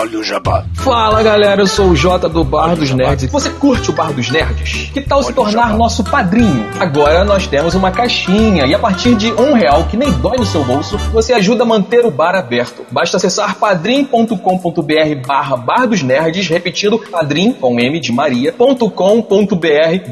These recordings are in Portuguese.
Olha o jabá. Fala galera, eu sou o Jota do Bar dos Nerds. Você curte o Bar dos Nerds? Que tal se tornar nosso padrinho? Agora nós temos uma caixinha e a partir de um real, que nem dói no seu bolso, você ajuda a manter o bar aberto. Basta acessar padrim.com.br barra Bar dos Nerds, repetindo padrim com M de Maria.com.br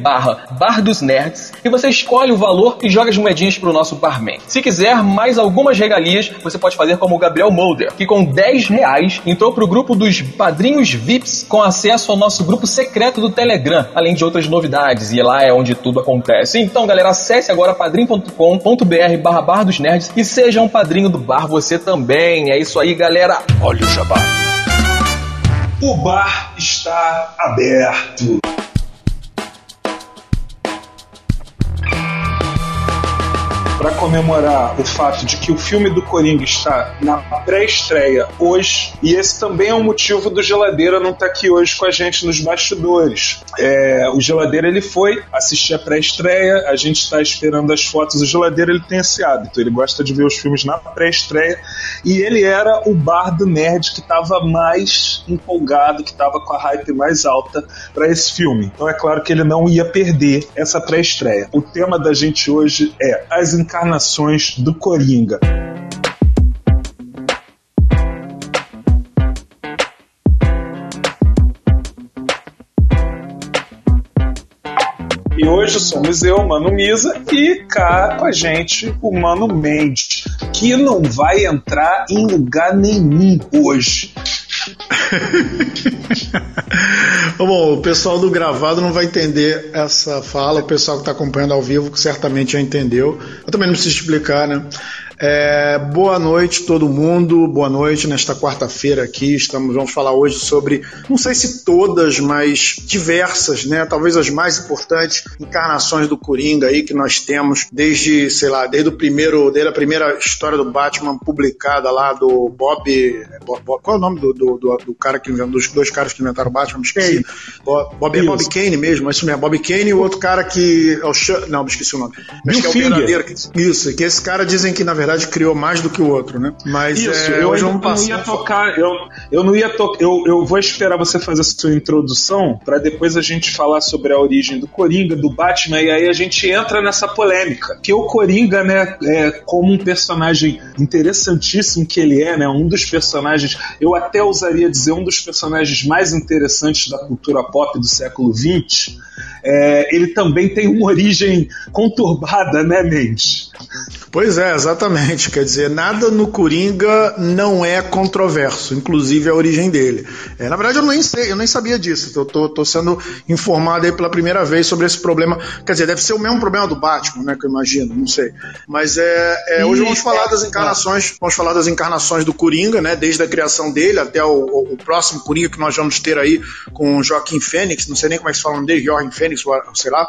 barra Bar dos Nerds e você escolhe o valor e joga as moedinhas pro nosso barman. Se quiser mais algumas regalias, você pode fazer como o Gabriel Molder, que com 10 reais entrou pro grupo dos padrinhos VIPs com acesso ao nosso grupo secreto do Telegram, além de outras novidades, e lá é onde tudo acontece. Então, galera, acesse agora padrim.com.br barra Bar dos Nerds e seja um padrinho do bar você também. É isso aí, galera. Olha o jabá. O bar está aberto. Para comemorar o fato de que o filme do Coringa está na pré-estreia hoje, e esse também é um motivo do Geladeira não estar tá aqui hoje com a gente nos bastidores. É, o Geladeira ele foi assistir a pré-estreia, a gente está esperando as fotos. O Geladeira ele tem esse hábito, ele gosta de ver os filmes na pré-estreia, e ele era o bar do nerd que estava mais empolgado, que estava com a hype mais alta para esse filme. Então é claro que ele não ia perder essa pré-estreia. O tema da gente hoje é as encarnações do Coringa. E hoje somos eu, Mano Misa, e cá com a gente o Mano Mendes, que não vai entrar em lugar nenhum hoje. Bom, o pessoal do gravado não vai entender essa fala, o pessoal que está acompanhando ao vivo certamente já entendeu. Eu também não preciso explicar, né? É, boa noite todo mundo, boa noite nesta quarta-feira aqui. Estamos, vamos falar hoje sobre, não sei se todas, mas diversas, né? Talvez as mais importantes encarnações do Coringa aí que nós temos desde, sei lá, desde o primeiro, desde a primeira história do Batman publicada lá do Bob, Bob qual é o nome do, do, do, do cara que inventou, dos dois caras que inventaram o Batman? Esqueci. Bob, Bob, é Bob Kane mesmo, isso mesmo, Bob Kane e o outro cara que é o não, me esqueci o nome. Bill Acho que é o verdadeiro. Isso, que esse cara dizem que na verdade verdade criou mais do que o outro, né? Mas Isso, é, eu, eu não ia tocar, eu, eu não ia tocar, eu, eu vou esperar você fazer a sua introdução para depois a gente falar sobre a origem do Coringa, do Batman, e aí a gente entra nessa polêmica. Que o Coringa, né, é como um personagem interessantíssimo que ele é, né, um dos personagens, eu até ousaria dizer um dos personagens mais interessantes da cultura pop do século XX, é, ele também tem uma origem conturbada, né, Mendes? Pois é, exatamente. Quer dizer, nada no Coringa não é controverso, inclusive a origem dele. É, na verdade, eu nem sei, eu nem sabia disso. Eu tô, tô, sendo informado aí pela primeira vez sobre esse problema. Quer dizer, deve ser o mesmo problema do Batman, né? Que eu imagino, não sei. Mas é, é hoje vamos falar das encarnações, vamos falar das encarnações do Coringa, né? Desde a criação dele até o, o, o próximo Coringa que nós vamos ter aí com o Joaquim Fênix, não sei nem como é que se fala dele, Joaquim Fênix, sei lá.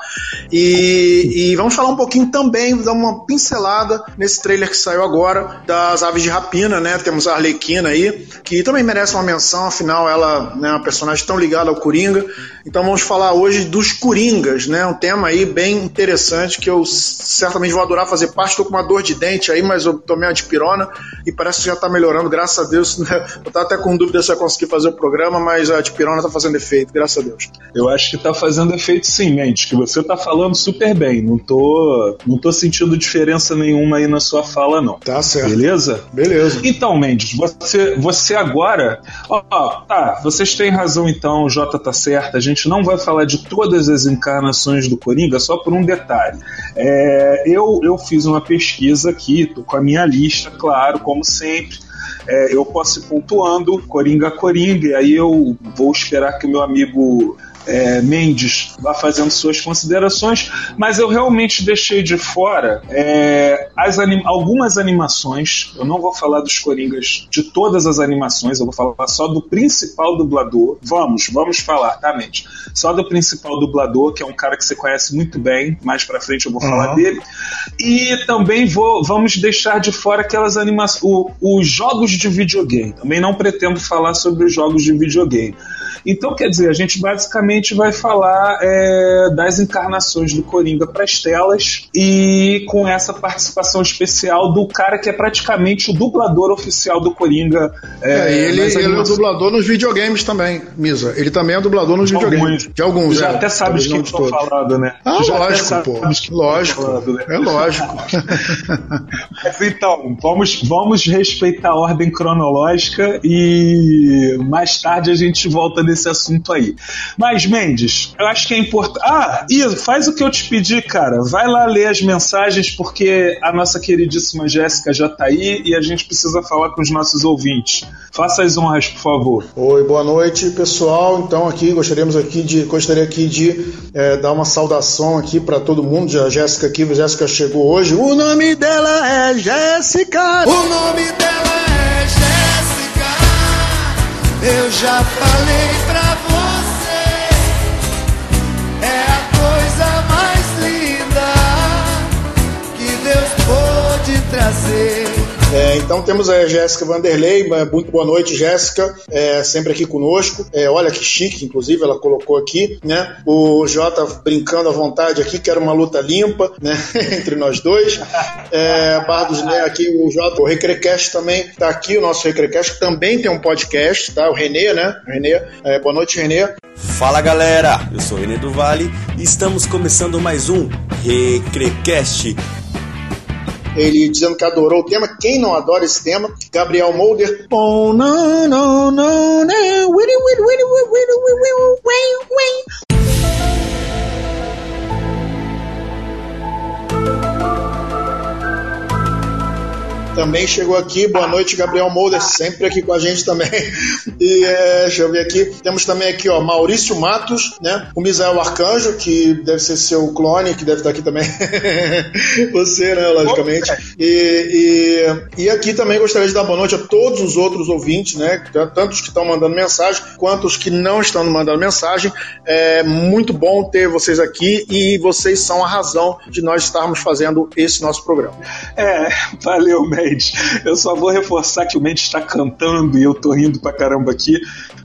E, e vamos falar um pouquinho também, dar uma pincelada nesse trailer que saiu agora das Aves de Rapina, né? Temos a Arlequina aí, que também merece uma menção, afinal ela né, é uma personagem tão ligada ao Coringa. Então vamos falar hoje dos Coringas, né? Um tema aí bem interessante que eu certamente vou adorar fazer parte. Estou com uma dor de dente aí, mas eu tomei antipirona e parece que já está melhorando, graças a Deus. Né? Eu estava até com dúvida se eu conseguir fazer o programa, mas a antipirona está fazendo efeito, graças a Deus. Eu acho que está fazendo efeito sim, Mendes, que você está falando super bem. Não tô, não tô sentindo diferença nenhuma aí na sua fala, não. Tá certo. Beleza? Beleza. Então, Mendes, você, você agora. Ó, tá, vocês têm razão então, o Jota tá certo. A gente não vai falar de todas as encarnações do Coringa, só por um detalhe. É, eu, eu fiz uma pesquisa aqui, tô com a minha lista, claro, como sempre. É, eu posso ir pontuando Coringa a Coringa, e aí eu vou esperar que o meu amigo é, Mendes vá fazendo suas considerações, mas eu realmente deixei de fora é, anim algumas animações. Eu não vou falar dos Coringas de todas as animações, eu vou falar só do principal dublador. Vamos, vamos falar, tá, Mendes? Só do principal dublador, que é um cara que você conhece muito bem, mais pra frente eu vou uhum. falar dele. E também vou, vamos deixar de fora aquelas animações, os jogos de videogame. Também não pretendo falar sobre os jogos de videogame. Então, quer dizer, a gente basicamente vai falar é, das encarnações do Coringa para as telas e com essa participação especial do cara que é praticamente o dublador oficial do Coringa. É, é ele, ele é o dublador nos videogames também, Misa. Ele também é dublador nos de videogames. Alguns. De alguns, Já é, até sabes que estou falando, né? Ah, Já lógico, pô. Lógico. Falando, né? É lógico. Mas então, vamos, vamos respeitar a ordem cronológica e mais tarde a gente volta nesse assunto aí. Mas, Mendes, eu acho que é importante. Ah, Isa, faz o que eu te pedi, cara. Vai lá ler as mensagens, porque a nossa queridíssima Jéssica já tá aí e a gente precisa falar com os nossos ouvintes. Faça as honras, por favor. Oi, boa noite, pessoal. Então, aqui gostaríamos aqui de gostaria aqui de é, dar uma saudação aqui para todo mundo. A Jéssica aqui, a Jéssica chegou hoje. O nome dela é Jéssica. O nome dela é Jéssica. Eu já falei pra É, então temos a Jéssica Vanderlei, muito boa noite, Jéssica, é, sempre aqui conosco. É, olha que chique, inclusive, ela colocou aqui, né? O Jota brincando à vontade aqui, que era uma luta limpa, né? Entre nós dois. É, Bardos, né? Aqui o Jota, o Recrecast também tá aqui, o nosso Recrecast também tem um podcast, tá? O Renê, né? O Renê. É, boa noite, Renê. Fala galera, eu sou o Renê do Vale e estamos começando mais um Recrecast ele dizendo que adorou o tema. Quem não adora esse tema? Gabriel Molder. Oh, não, não, não, não. Também chegou aqui. Boa noite, Gabriel Molder, sempre aqui com a gente também. E é, deixa eu ver aqui. Temos também aqui, ó, Maurício Matos, né? O Misael Arcanjo, que deve ser seu clone, que deve estar aqui também. Você, né, logicamente. E, e, e, aqui também gostaria de dar boa noite a todos os outros ouvintes, né? Tanto os que estão mandando mensagem, quanto os que não estão mandando mensagem. É muito bom ter vocês aqui e vocês são a razão de nós estarmos fazendo esse nosso programa. É, valeu, May. Mendes. Eu só vou reforçar que o Mendes está cantando e eu tô rindo pra caramba aqui,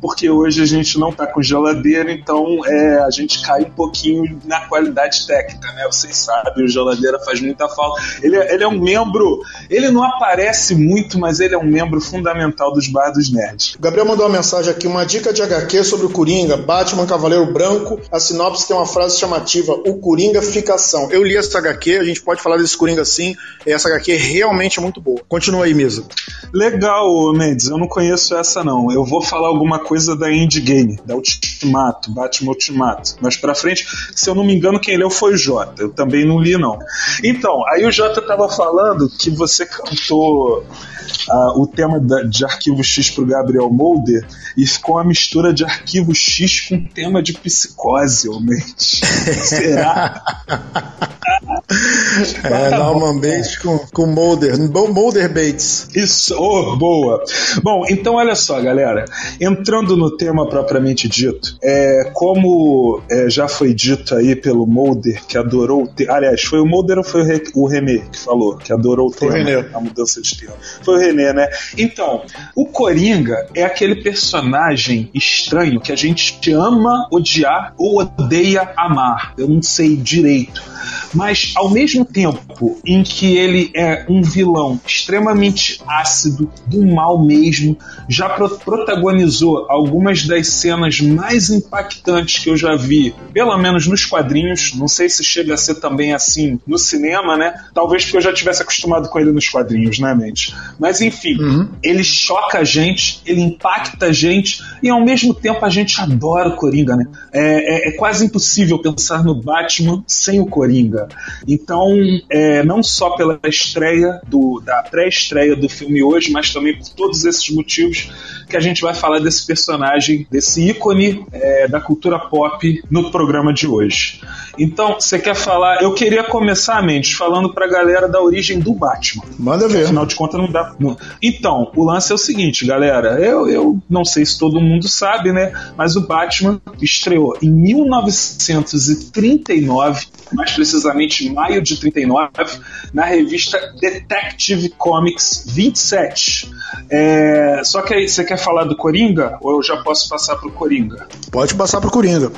porque hoje a gente não tá com geladeira, então é, a gente cai um pouquinho na qualidade técnica, né? Vocês sabem, o geladeira faz muita falta. Ele, é, ele é um membro, ele não aparece muito, mas ele é um membro fundamental dos Bar dos Nerds. O Gabriel mandou uma mensagem aqui, uma dica de HQ sobre o Coringa, Batman Cavaleiro Branco. A sinopse tem uma frase chamativa: O Coringa Ficação. Eu li essa HQ, a gente pode falar desse Coringa sim. Essa HQ realmente é muito boa. Continua aí, Misa. Legal, Mendes. Eu não conheço essa, não. Eu vou falar alguma coisa da Endgame, da Ultimato, Batman Ultimato. Mas pra frente, se eu não me engano, quem leu foi o Jota. Eu também não li, não. Então, aí o Jota tava falando que você cantou uh, o tema da, de Arquivo X pro Gabriel Molder e ficou uma mistura de Arquivo X com tema de psicose, realmente. Será? é, Norman Bates com, com Mulder. Mulder Bates. Isso, oh, boa. Bom, então olha só, galera. Entrando no tema propriamente dito, é, como é, já foi dito aí pelo Mulder, que adorou o tema. Aliás, foi o Mulder ou foi o, Re, o René que falou, que adorou o foi tema, René. a mudança de tema? Foi o René, né? Então, o Coringa é aquele personagem estranho que a gente ama odiar ou odeia amar. Eu não sei direito. Mas ao mesmo tempo em que ele é um vilão extremamente ácido, do mal mesmo, já pro protagonizou algumas das cenas mais impactantes que eu já vi, pelo menos nos quadrinhos. Não sei se chega a ser também assim no cinema, né? Talvez porque eu já tivesse acostumado com ele nos quadrinhos, né, mente? Mas enfim, uhum. ele choca a gente, ele impacta a gente e ao mesmo tempo a gente adora o Coringa, né? É, é, é quase impossível pensar no Batman sem o Coringa. Então, é, não só pela estreia do, da pré-estreia do filme hoje, mas também por todos esses motivos que a gente vai falar desse personagem, desse ícone é, da cultura pop no programa de hoje. Então, você quer falar? Eu queria começar, Mendes, falando pra galera da origem do Batman. Manda ver. Afinal de contas, não dá. Não. Então, o lance é o seguinte, galera. Eu, eu não sei se todo mundo sabe, né? Mas o Batman estreou em 1939, mais precisamente em maio de 39, na revista Detective Comics 27. É, só que aí, você quer falar do Coringa? Ou eu já posso passar pro Coringa? Pode passar pro Coringa.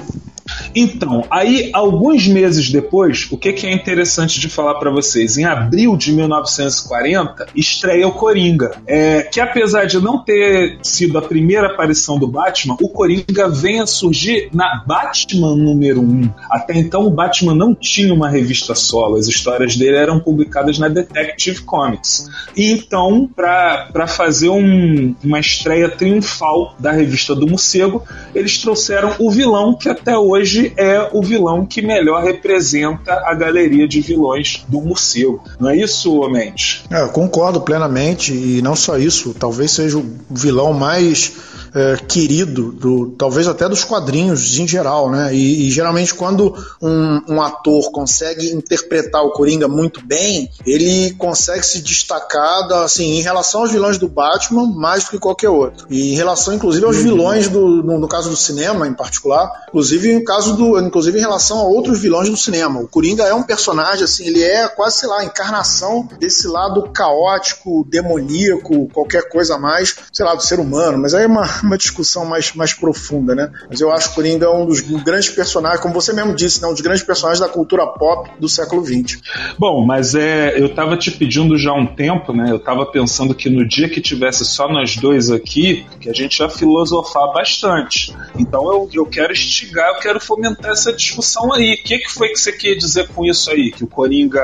Então, aí alguns meses depois, o que, que é interessante de falar para vocês? Em abril de 1940, estreia o Coringa, é, que apesar de não ter sido a primeira aparição do Batman, o Coringa vem a surgir na Batman número 1. Até então, o Batman não tinha uma revista solo, as histórias dele eram publicadas na Detective Comics. E então, para fazer um, uma estreia triunfal da revista do Morcego, eles trouxeram o vilão que até hoje é o vilão que melhor representa a galeria de vilões do Morcego. Não é isso, Mendes? É, eu concordo plenamente, e não só isso, talvez seja o vilão mais é, querido, do, talvez até dos quadrinhos em geral, né? E, e geralmente quando um, um, ator consegue interpretar o Coringa muito bem, ele consegue se destacar assim, em relação aos vilões do Batman mais do que qualquer outro. E em relação, inclusive, aos vilões do, no, no caso do cinema em particular, inclusive no caso do, inclusive em relação a outros vilões do cinema. O Coringa é um personagem assim, ele é quase sei lá, a encarnação desse lado caótico, demoníaco, qualquer coisa a mais, sei lá, do ser humano. Mas aí é uma uma discussão mais, mais profunda, né? Mas eu acho que Coringa é um dos grandes personagens, como você mesmo disse, né? um dos grandes personagens da cultura pop do século XX. Bom, mas é, eu tava te pedindo já há um tempo, né? Eu tava pensando que no dia que tivesse só nós dois aqui, que a gente ia filosofar bastante. Então eu, eu quero instigar, eu quero fomentar essa discussão aí. O que, que foi que você queria dizer com isso aí? Que o Coringa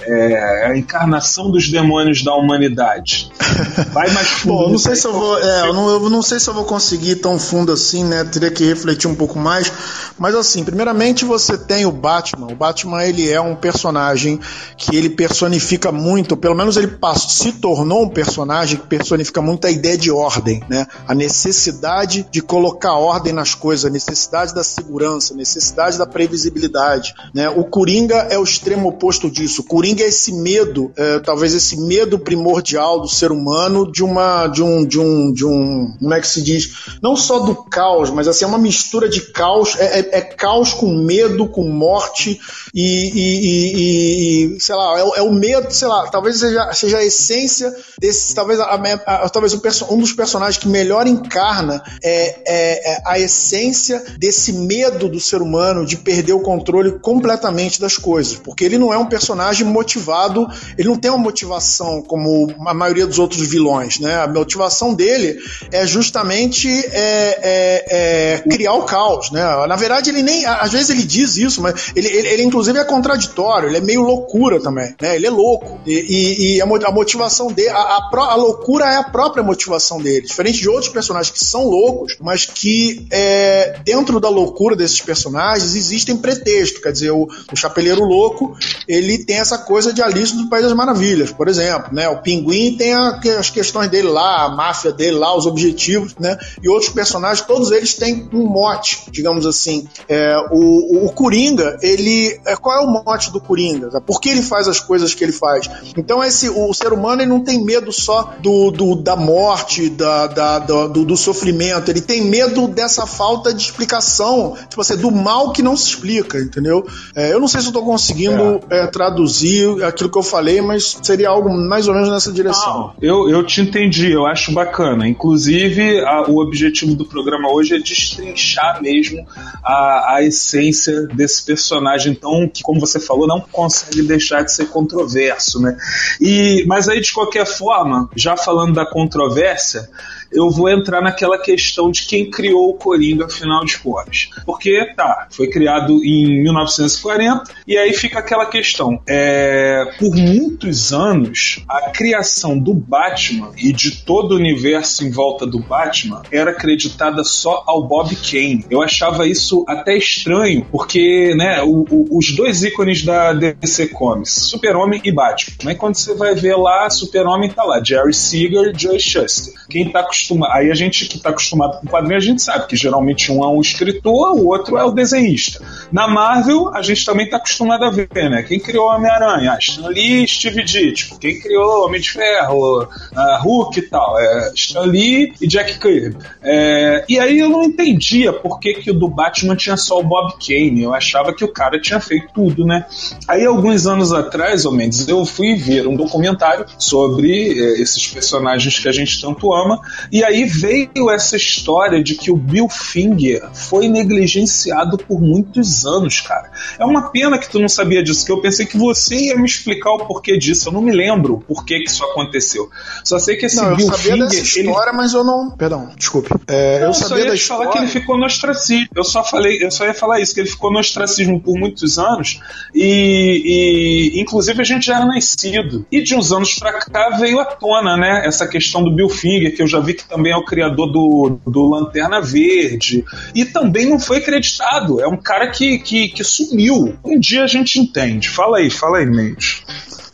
é a encarnação dos demônios da humanidade. Vai mais fundo. Bom, não sei se eu vou, é, eu não, eu não sei se eu vou conseguir tão fundo assim, né? Teria que refletir um pouco mais. Mas assim, primeiramente você tem o Batman. O Batman ele é um personagem que ele personifica muito, pelo menos ele se tornou um personagem que personifica muito a ideia de ordem, né? A necessidade de colocar ordem nas coisas, a necessidade da segurança, a necessidade da previsibilidade, né? O Coringa é o extremo oposto disso. O Coringa é esse medo, é, talvez esse medo primordial do ser humano de uma, de um, de um, de um, como é que se diz? Não só do caos, mas assim, é uma mistura de caos, é, é, é caos com medo, com morte e, e, e, e sei lá, é, é, o medo, sei lá, talvez seja, seja a essência desse, talvez, a, a, talvez um, um, dos personagens que melhor encarna é, é, é a essência desse medo do ser humano de perder o controle completamente das coisas, porque ele não é um personagem motivado, ele não tem uma motivação como a maioria dos outros vilões, né? A motivação dele é justamente é, é, é criar o caos, né? Na verdade, ele nem, às vezes ele diz isso, mas ele, ele, ele inclusive é contraditório, ele é meio loucura também, né? Ele é louco e, e, e a, motivação dele, a, a, a, loucura é a própria motivação dele, diferente de outros personagens que são loucos, mas que é, dentro da loucura desses personagens existem pretextos, quer dizer, o, o Chapeleiro Louco, ele tem essa coisa de Alice do País das Maravilhas, por exemplo, né? O Pinguim tem a, as questões dele lá, a máfia dele lá, os objetivos, né? E outros personagens, todos eles têm um mote, digamos assim. É, o, o Coringa, ele, é, qual é o mote do Coringa? Tá? Por que ele faz as coisas que ele faz? Então esse, o ser humano ele não tem medo só do, do da morte, da, da do, do, sofrimento, ele tem medo dessa falta de explicação, tipo assim, do mal que não se explica, entendeu? É, eu não sei se eu estou conseguindo é. é traduzir aquilo que eu falei, mas seria algo mais ou menos nessa direção. eu, eu te entendi, eu acho bacana. Inclusive, a, o objetivo do programa hoje é destrinchar mesmo a, a essência desse personagem, então, que, como você falou, não consegue deixar de ser controverso, né? E, mas aí, de qualquer forma, já falando da controvérsia, eu vou entrar naquela questão de quem criou o Coringa, afinal de contas. Porque, tá, foi criado em 1940, e aí fica aquela questão. É, por muitos anos, a criação do Batman e de todo o universo em volta do Batman era acreditada só ao Bob Kane. Eu achava isso até estranho, porque, né, o, o, os dois ícones da DC Comics, Super-Homem e Batman. Aí quando você vai ver lá, Super-Homem tá lá, Jerry Siegel e Joe Shuster. Quem tá Aí a gente que está acostumado com quadrinho, a gente sabe que geralmente um é um escritor, o outro é o desenhista. Na Marvel, a gente também está acostumado a ver, né? Quem criou Homem-Aranha? Ah, Stan Lee e Steve Ditko. Quem criou Homem de Ferro? Uh, Hulk e tal. É Stan Lee e Jack Kirby. É, e aí eu não entendia por que, que o do Batman tinha só o Bob Kane. Eu achava que o cara tinha feito tudo, né? Aí alguns anos atrás, ou menos, eu fui ver um documentário sobre é, esses personagens que a gente tanto ama E aí veio essa história de que o Bill Finger foi negligenciado por muitos anos, cara. É uma pena que tu não sabia disso, que eu pensei que você ia me explicar o porquê disso. Eu não me lembro por que, que isso aconteceu. Só sei que esse não, Bill eu sabia Finger. dessa história, ele... mas eu não. Perdão, desculpe. É, não, eu sabia da história. falar que ele ficou no ostracismo. Eu só falei, eu só ia falar isso, que ele ficou no ostracismo por muitos anos e, e inclusive a gente já era nascido. E de uns anos pra cá veio à tona, né? Essa questão do Bill Finger, que eu já vi que também é o criador do, do Lanterna Verde. E também não foi acreditado. É um cara que, que, que sumiu. Um dia a gente entende. Fala aí, fala aí, Mendes.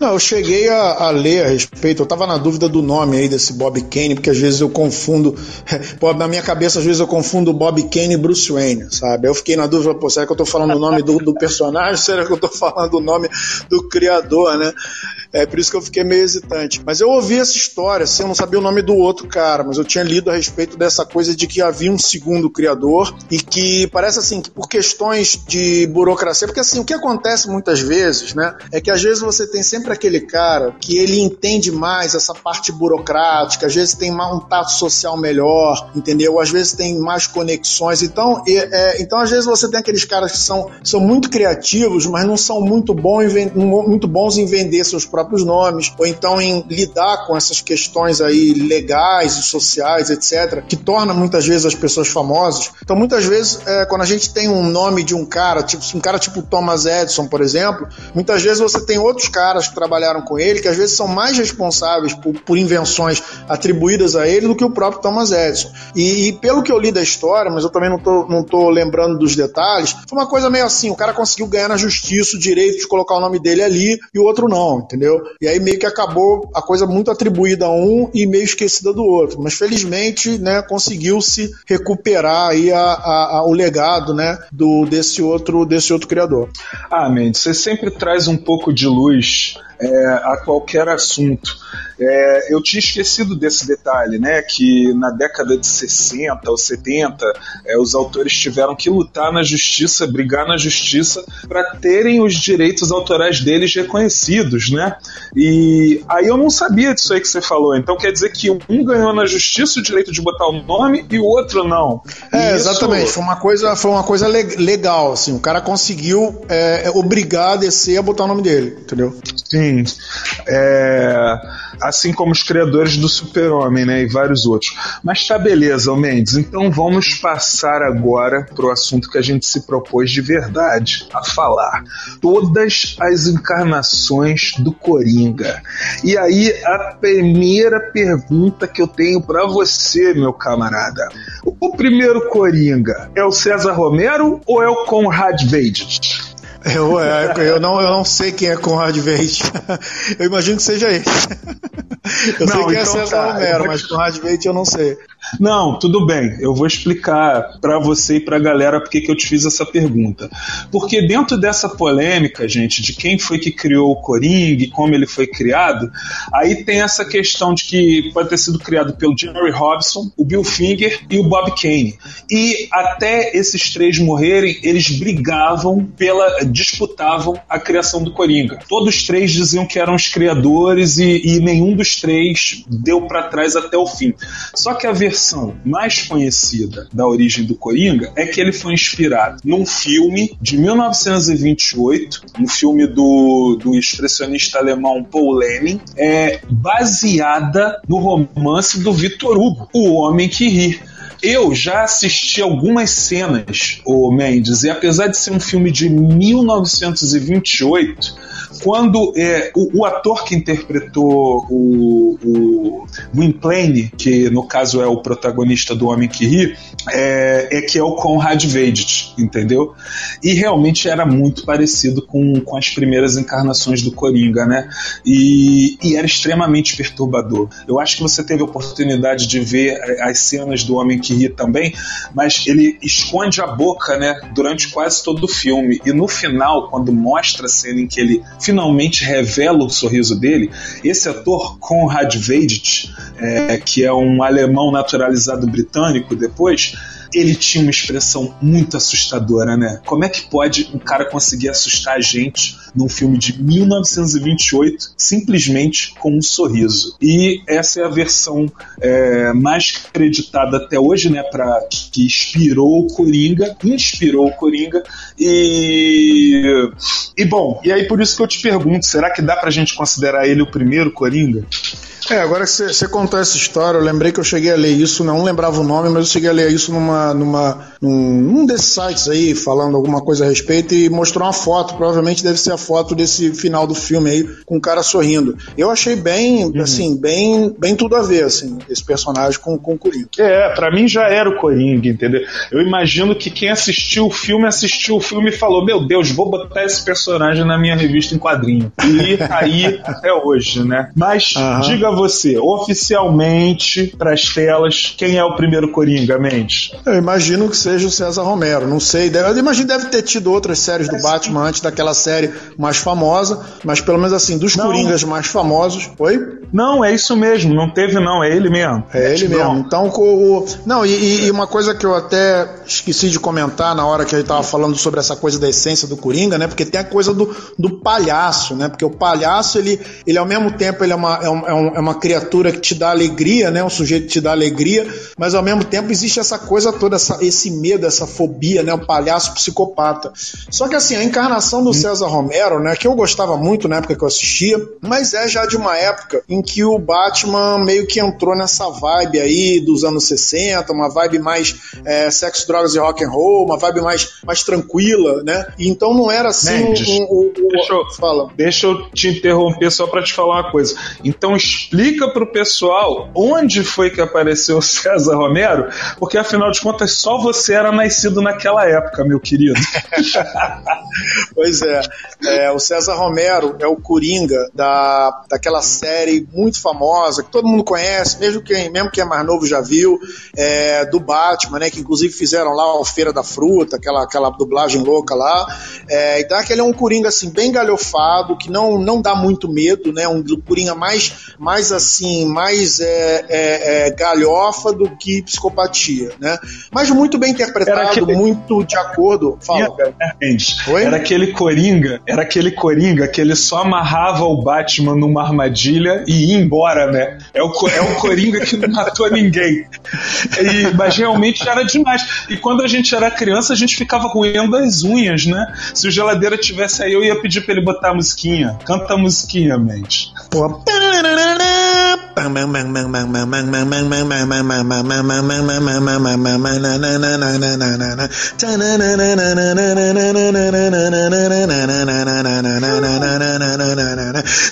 Não, eu cheguei a, a, ler a respeito, eu tava na dúvida do nome aí desse Bob Kane, porque às vezes eu confundo, na minha cabeça às vezes eu confundo Bob Kane e Bruce Wayne, sabe? Eu fiquei na dúvida, pô, será que eu tô falando o nome do, do personagem? Será que eu tô falando o nome do criador, né? É por isso que eu fiquei meio hesitante. Mas eu ouvi essa história, assim, eu não sabia o nome do outro cara, mas eu tinha lido a respeito dessa coisa de que havia um segundo criador e que parece assim, que por questões de burocracia, porque assim, o que acontece muitas vezes, né, é que às vezes você tem sempre aquele cara que ele entende mais essa parte burocrática, às vezes tem um tato social melhor, entendeu? Às vezes tem mais conexões. Então, é, então às vezes você tem aqueles caras que são, são muito criativos, mas não são muito, bom em, muito bons em vender seus próprios próprios nomes, ou então em lidar com essas questões aí legais e sociais, etc., que torna muitas vezes as pessoas famosas. Então, muitas vezes, é, quando a gente tem um nome de um cara, tipo um cara tipo Thomas Edison, por exemplo, muitas vezes você tem outros caras que trabalharam com ele que às vezes são mais responsáveis por, por invenções atribuídas a ele do que o próprio Thomas Edison. E, e, pelo que eu li da história, mas eu também não tô, não tô lembrando dos detalhes, foi uma coisa meio assim: o cara conseguiu ganhar na justiça o direito de colocar o nome dele ali e o outro não, entendeu? Entendeu? E aí meio que acabou a coisa muito atribuída a um e meio esquecida do outro. Mas felizmente, né, conseguiu-se recuperar aí a, a, a, o legado, né, do desse outro desse outro criador. Ah, Mendes, você sempre traz um pouco de luz é, a qualquer assunto. É, eu tinha esquecido desse detalhe, né? Que na década de 60 ou 70, é, os autores tiveram que lutar na justiça, brigar na justiça, para terem os direitos autorais deles reconhecidos, né? E aí eu não sabia disso aí que você falou. Então quer dizer que um ganhou na justiça o direito de botar o nome e o outro não. É, isso... exatamente. Foi uma coisa, foi uma coisa legal, assim. O cara conseguiu é, obrigar a DC a botar o nome dele, entendeu? Sim. É assim como os criadores do Super-Homem, né, e vários outros. Mas tá beleza, Mendes. Então vamos passar agora pro assunto que a gente se propôs de verdade a falar. Todas as encarnações do Coringa. E aí a primeira pergunta que eu tenho para você, meu camarada. O primeiro Coringa é o César Romero ou é o Conrad Veidt? Eu, é, eu, não, eu não sei quem é Conrad Veidt. Eu imagino que seja ele. Eu não, sei quem é então, é César tá, Romero, mas Conrad Veidt eu não sei. Não, tudo bem. Eu vou explicar para você e para a galera porque que eu te fiz essa pergunta. Porque dentro dessa polêmica, gente, de quem foi que criou o Coringa e como ele foi criado, aí tem essa questão de que pode ter sido criado pelo Jerry Robson, o Bill Finger e o Bob Kane. E até esses três morrerem, eles brigavam pela disputavam a criação do Coringa. Todos os três diziam que eram os criadores e, e nenhum dos três deu para trás até o fim. Só que a versão mais conhecida da origem do Coringa é que ele foi inspirado num filme de 1928, um filme do, do expressionista alemão Paul Lenin, é baseada no romance do Victor Hugo, O Homem que Ri. Eu já assisti algumas cenas, o Mendes, e apesar de ser um filme de 1928, quando é, o, o, ator que interpretou o, o Gwynplaine, que no caso é o protagonista do Homem que Ri, é, é que é o Conrad Veidt, entendeu? E realmente era muito parecido com, com as primeiras encarnações do Coringa, né? E, e era extremamente perturbador. Eu acho que você teve a oportunidade de ver as cenas do Homem que Ri também, mas ele esconde a boca, né? Durante quase todo o filme. E no final, quando mostra a cena em que ele finalmente revela o sorriso dele, esse ator, Conrad Veidt, é, que é um alemão naturalizado britânico depois, ele tinha uma expressão muito assustadora, né? Como é que pode um cara conseguir assustar a gente num filme de 1928 simplesmente com um sorriso? E essa é a versão é, mais acreditada até hoje, né? Para que inspirou o Coringa, inspirou o Coringa e e bom, e aí por isso que eu te pergunto, será que dá pra gente considerar ele o primeiro Coringa? É, agora que você contou essa história, eu lembrei que eu cheguei a ler isso, não lembrava o nome, mas eu cheguei a ler isso numa, numa, num, num desses sites aí, falando alguma coisa a respeito, e mostrou uma foto, provavelmente deve ser a foto desse final do filme aí, com o cara sorrindo. Eu achei bem, uhum. assim, bem, bem tudo a ver, assim, esse personagem com, com o Coringa. É, para mim já era o Coringa, entendeu? Eu imagino que quem assistiu o filme, assistiu o filme e falou, meu Deus, vou botar esse personagem na minha revista em quadrinho. E tá aí até hoje, né? Mas, uhum. diga você, oficialmente, para as telas, quem é o primeiro Coringa, Mendes? Eu imagino que seja o César Romero, não sei. Eu imagino que deve ter tido outras séries do é Batman antes daquela série mais famosa, mas pelo menos assim, dos não. Coringas mais famosos. Oi? Não, é isso mesmo, não teve não, é ele mesmo. É, é ele mesmo. Então, o, não, e, e, uma coisa que eu até esqueci de comentar na hora que ele tava falando sobre essa coisa da essência do Coringa, né? Porque tem a coisa do, do palhaço, né? Porque o palhaço, ele, ele ao mesmo tempo, ele é uma, é, um, é, é uma criatura que te dá alegria, né? Um sujeito que te dá alegria, mas ao mesmo tempo existe essa coisa toda, essa, esse medo, essa fobia, né? O palhaço psicopata. Só que assim, a encarnação do César Romero, né? Que eu gostava muito na época que eu assistia, mas é já de uma época em que o Batman meio que entrou nessa vibe aí dos anos 60, uma vibe mais é, sexo, drogas e rock and roll, uma vibe mais, mais tranquila, né? Então não era assim Mendes, um, um, um, deixa, eu, fala. deixa eu te interromper só para te falar uma coisa. Então explica pro pessoal onde foi que apareceu o César Romero, porque afinal de contas só você era nascido naquela época, meu querido. pois é, é, o César Romero é o Coringa da, daquela série muito famosa, que todo mundo conhece, mesmo quem, mesmo quem é mais novo já viu, é, do Batman, né? Que inclusive fizeram lá a Feira da Fruta, aquela, aquela dublagem louca lá. É, então aquele é um Coringa assim, bem galhofado, que não, não dá muito medo, né? Um Coringa mais, mais assim, mais é, é, é galhofa do que psicopatia, né? Mas muito bem interpretado, aquele... muito de acordo. Fala, Oi? Era aquele Coringa, era aquele Coringa que ele só amarrava o Batman numa armadilha e ia embora, né? É o, é o Coringa que não matou ninguém. E, mas realmente era demais. E quando a gente era criança, a gente ficava roendo as unhas, né? Se o geladeira tivesse aí, eu ia pedir pra ele botar a musiquinha. Canta a musiquinha, mente. Pô.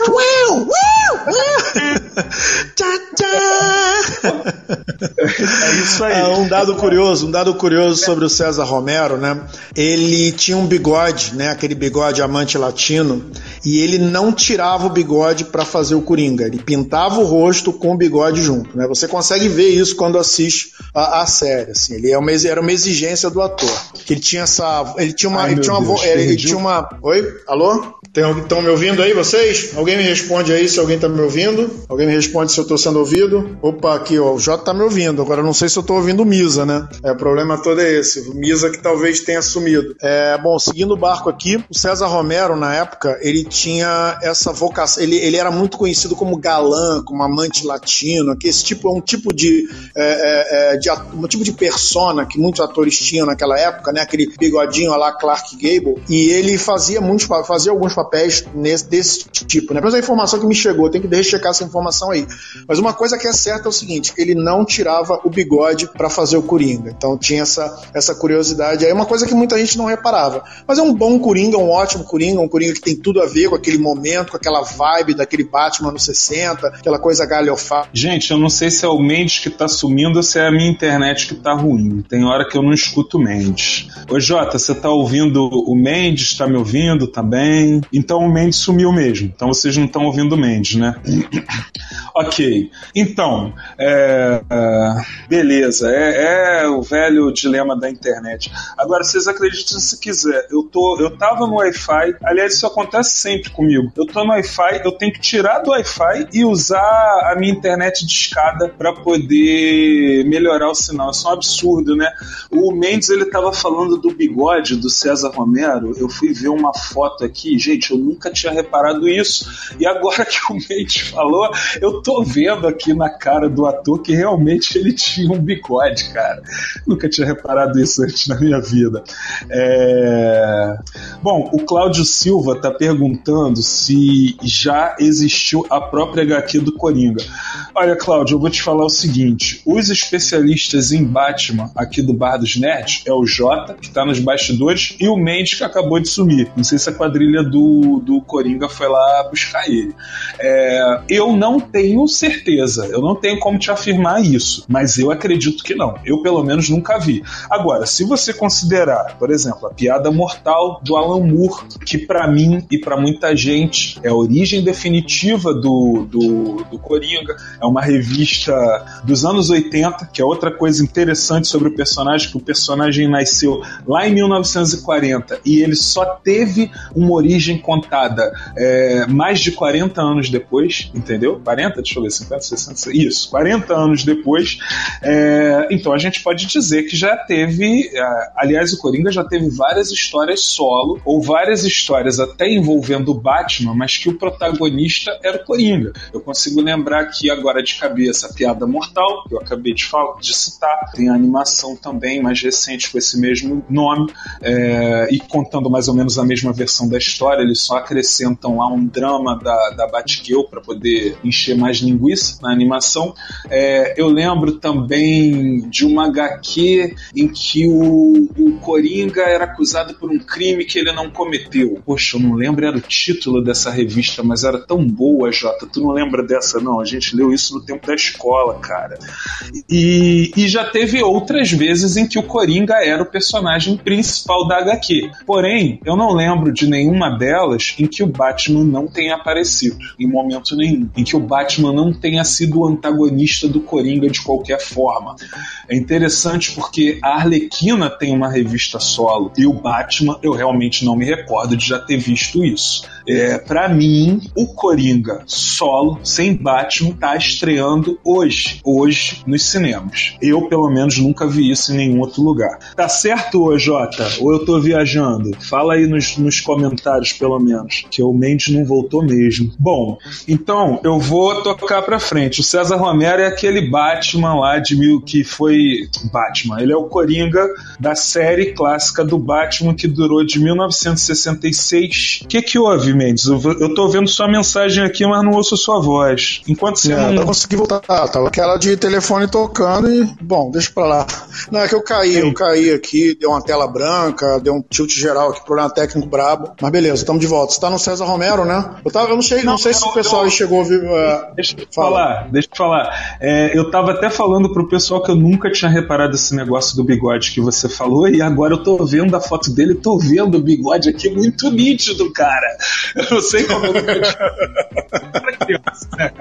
Wow! Wow! Wow! É isso aí. um dado curioso, um dado curioso sobre o César Romero, né? Ele tinha um bigode, né? Aquele bigode amante latino, e ele não tirava o bigode para fazer o Coringa. Ele pintava o rosto com o bigode junto, né? Você consegue ver isso quando assiste a, a série, assim. Ele é uma, era uma exigência do ator. Que ele tinha essa, ele tinha uma, Ai, ele, tinha uma Deus, ele, ele tinha uma, oi, alô? Estão me ouvindo aí, vocês? Alguém me responde aí se alguém está me ouvindo? Alguém me responde se eu estou sendo ouvido? Opa, aqui, ó, o Jota está me ouvindo. Agora não sei se eu estou ouvindo Misa, né? É, o problema todo é esse. Misa que talvez tenha sumido. É, bom, seguindo o barco aqui, o César Romero, na época, ele tinha essa vocação. Ele, ele era muito conhecido como galã, como amante latino, que esse tipo é um tipo de, é, é, é de um tipo de persona que muitos atores tinham naquela época, né? Aquele bigodinho lá Clark Gable. E ele fazia muitos, fazia alguns papéis nesse, desse tipo, né? Mas a informação que me chegou, tem que rechecar essa informação aí. Mas uma coisa que é certa é o seguinte: ele não tirava o bigode para fazer o Coringa. Então tinha essa, essa curiosidade aí, é uma coisa que muita gente não reparava. Mas é um bom Coringa, um ótimo Coringa, um Coringa que tem tudo a ver com aquele momento, com aquela vibe daquele Batman nos 60, aquela coisa galhofada. Gente, eu não sei se é o Mendes que tá sumindo ou se é a minha internet que tá ruim. Tem hora que eu não escuto o Mendes. Ô Jota, você tá ouvindo o Mendes? Tá me ouvindo também? Então o Mendes sumiu mesmo. Então vocês não estão ouvindo o Mendes, né? Ok. Então, é, é, beleza. É, é, o velho dilema da internet. Agora, vocês acreditam se quiser. Eu, tô, eu tava no Wi-Fi. Aliás, isso acontece sempre comigo. Eu tô no Wi-Fi, eu tenho que tirar do Wi-Fi e usar a minha internet de escada para poder melhorar o sinal. Isso é um absurdo, né? O Mendes, ele tava falando do bigode do César Romero. Eu fui ver uma foto aqui. Gente, eu nunca tinha reparado isso. E agora que o Mendes falou, eu tô vendo aqui na cara do ator que realmente ele tinha um bigode, cara. Nunca tinha reparado isso antes na minha vida. É... Bom, o Cláudio Silva tá perguntando se já existiu a própria HQ do Coringa. Olha, Cláudio, eu vou te falar o seguinte: os especialistas em Batman aqui do Bar dos Nerds é o Jota, que tá nos bastidores, e o Mendes, que acabou de sumir. Não sei se a quadrilha do, do Coringa foi lá buscar ele. É... eu não tenho certeza, eu não tenho como te afirmar isso, mas eu acredito que não. Eu, pelo menos, nunca vi. Agora, se você considerar, por exemplo, a piada mortal do Alan Moore, que para mim e para muita gente é a origem definitiva do, do, do Coringa, é uma revista dos anos 80, que é outra coisa interessante sobre o personagem, que o personagem nasceu lá em 1940 e ele só teve uma origem contada é, mais de 40 anos depois, entendeu? 40, deixa eu ver, 50, 60, isso, 40 anos depois. É, então a gente pode dizer que já teve, é, aliás, o Coringa já teve várias histórias solo, ou várias histórias até envolvendo o Batman, mas que o protagonista era o Coringa. Eu consigo lembrar aqui agora de cabeça a Piada Mortal, que eu acabei de, falar, de citar, tem a animação também mais recente com esse mesmo nome, é, e contando mais ou menos a mesma versão da história, eles só acrescentam lá um drama da, da Batgirl para poder encher mais linguiça na animação. É, eu lembro também de uma HQ em que o, o Coringa era acusado por um crime que ele não cometeu. Poxa, eu não lembro, era o título dessa revista, mas era tão boa, Jota. Tu não lembra dessa, não? A gente leu isso no tempo da escola, cara. E, e já teve outras vezes em que o Coringa era o personagem principal da HQ. Porém, eu não lembro de nenhuma delas em que o Batman não tenha aparecido, em momento nenhum. Em que o Batman não tenha sido o antagonista do Coringa de qualquer forma. É interessante porque a Arlequina tem uma revista solo e o Batman, eu realmente não me recordo de já ter visto isso. É, para mim, o Coringa solo, sem Batman, tá estreando hoje, hoje nos cinemas. Eu, pelo menos, nunca vi isso em nenhum outro lugar. Tá certo, Jota? Ou eu tô viajando? Fala aí nos, nos comentários, pelo menos, que o Mendes não voltou mesmo. Bom, então eu vou tocar pra frente. O César Romero é aquele Batman lá de mil que foi. Batman, ele é o Coringa da série clássica do Batman que durou de 1966. O que que houve? Mendes. Eu, eu tô vendo sua mensagem aqui, mas não ouço sua voz. Enquanto você é, não. Eu consegui voltar. Ah, tava aquela de telefone tocando e. Bom, deixa pra lá. Não, é que eu caí, eu caí aqui, deu uma tela branca, deu um tilt geral aqui, problema técnico brabo. Mas beleza, estamos de volta. Você tá no César Romero, né? Eu, tava, eu não sei, não, não sei se o pessoal aí chegou a ouvir. Uh, deixa eu fala. falar, deixa eu falar. É, eu tava até falando pro pessoal que eu nunca tinha reparado esse negócio do bigode que você falou, e agora eu tô vendo a foto dele, tô vendo o bigode aqui muito nítido, cara. Eu não sei como eu nunca né?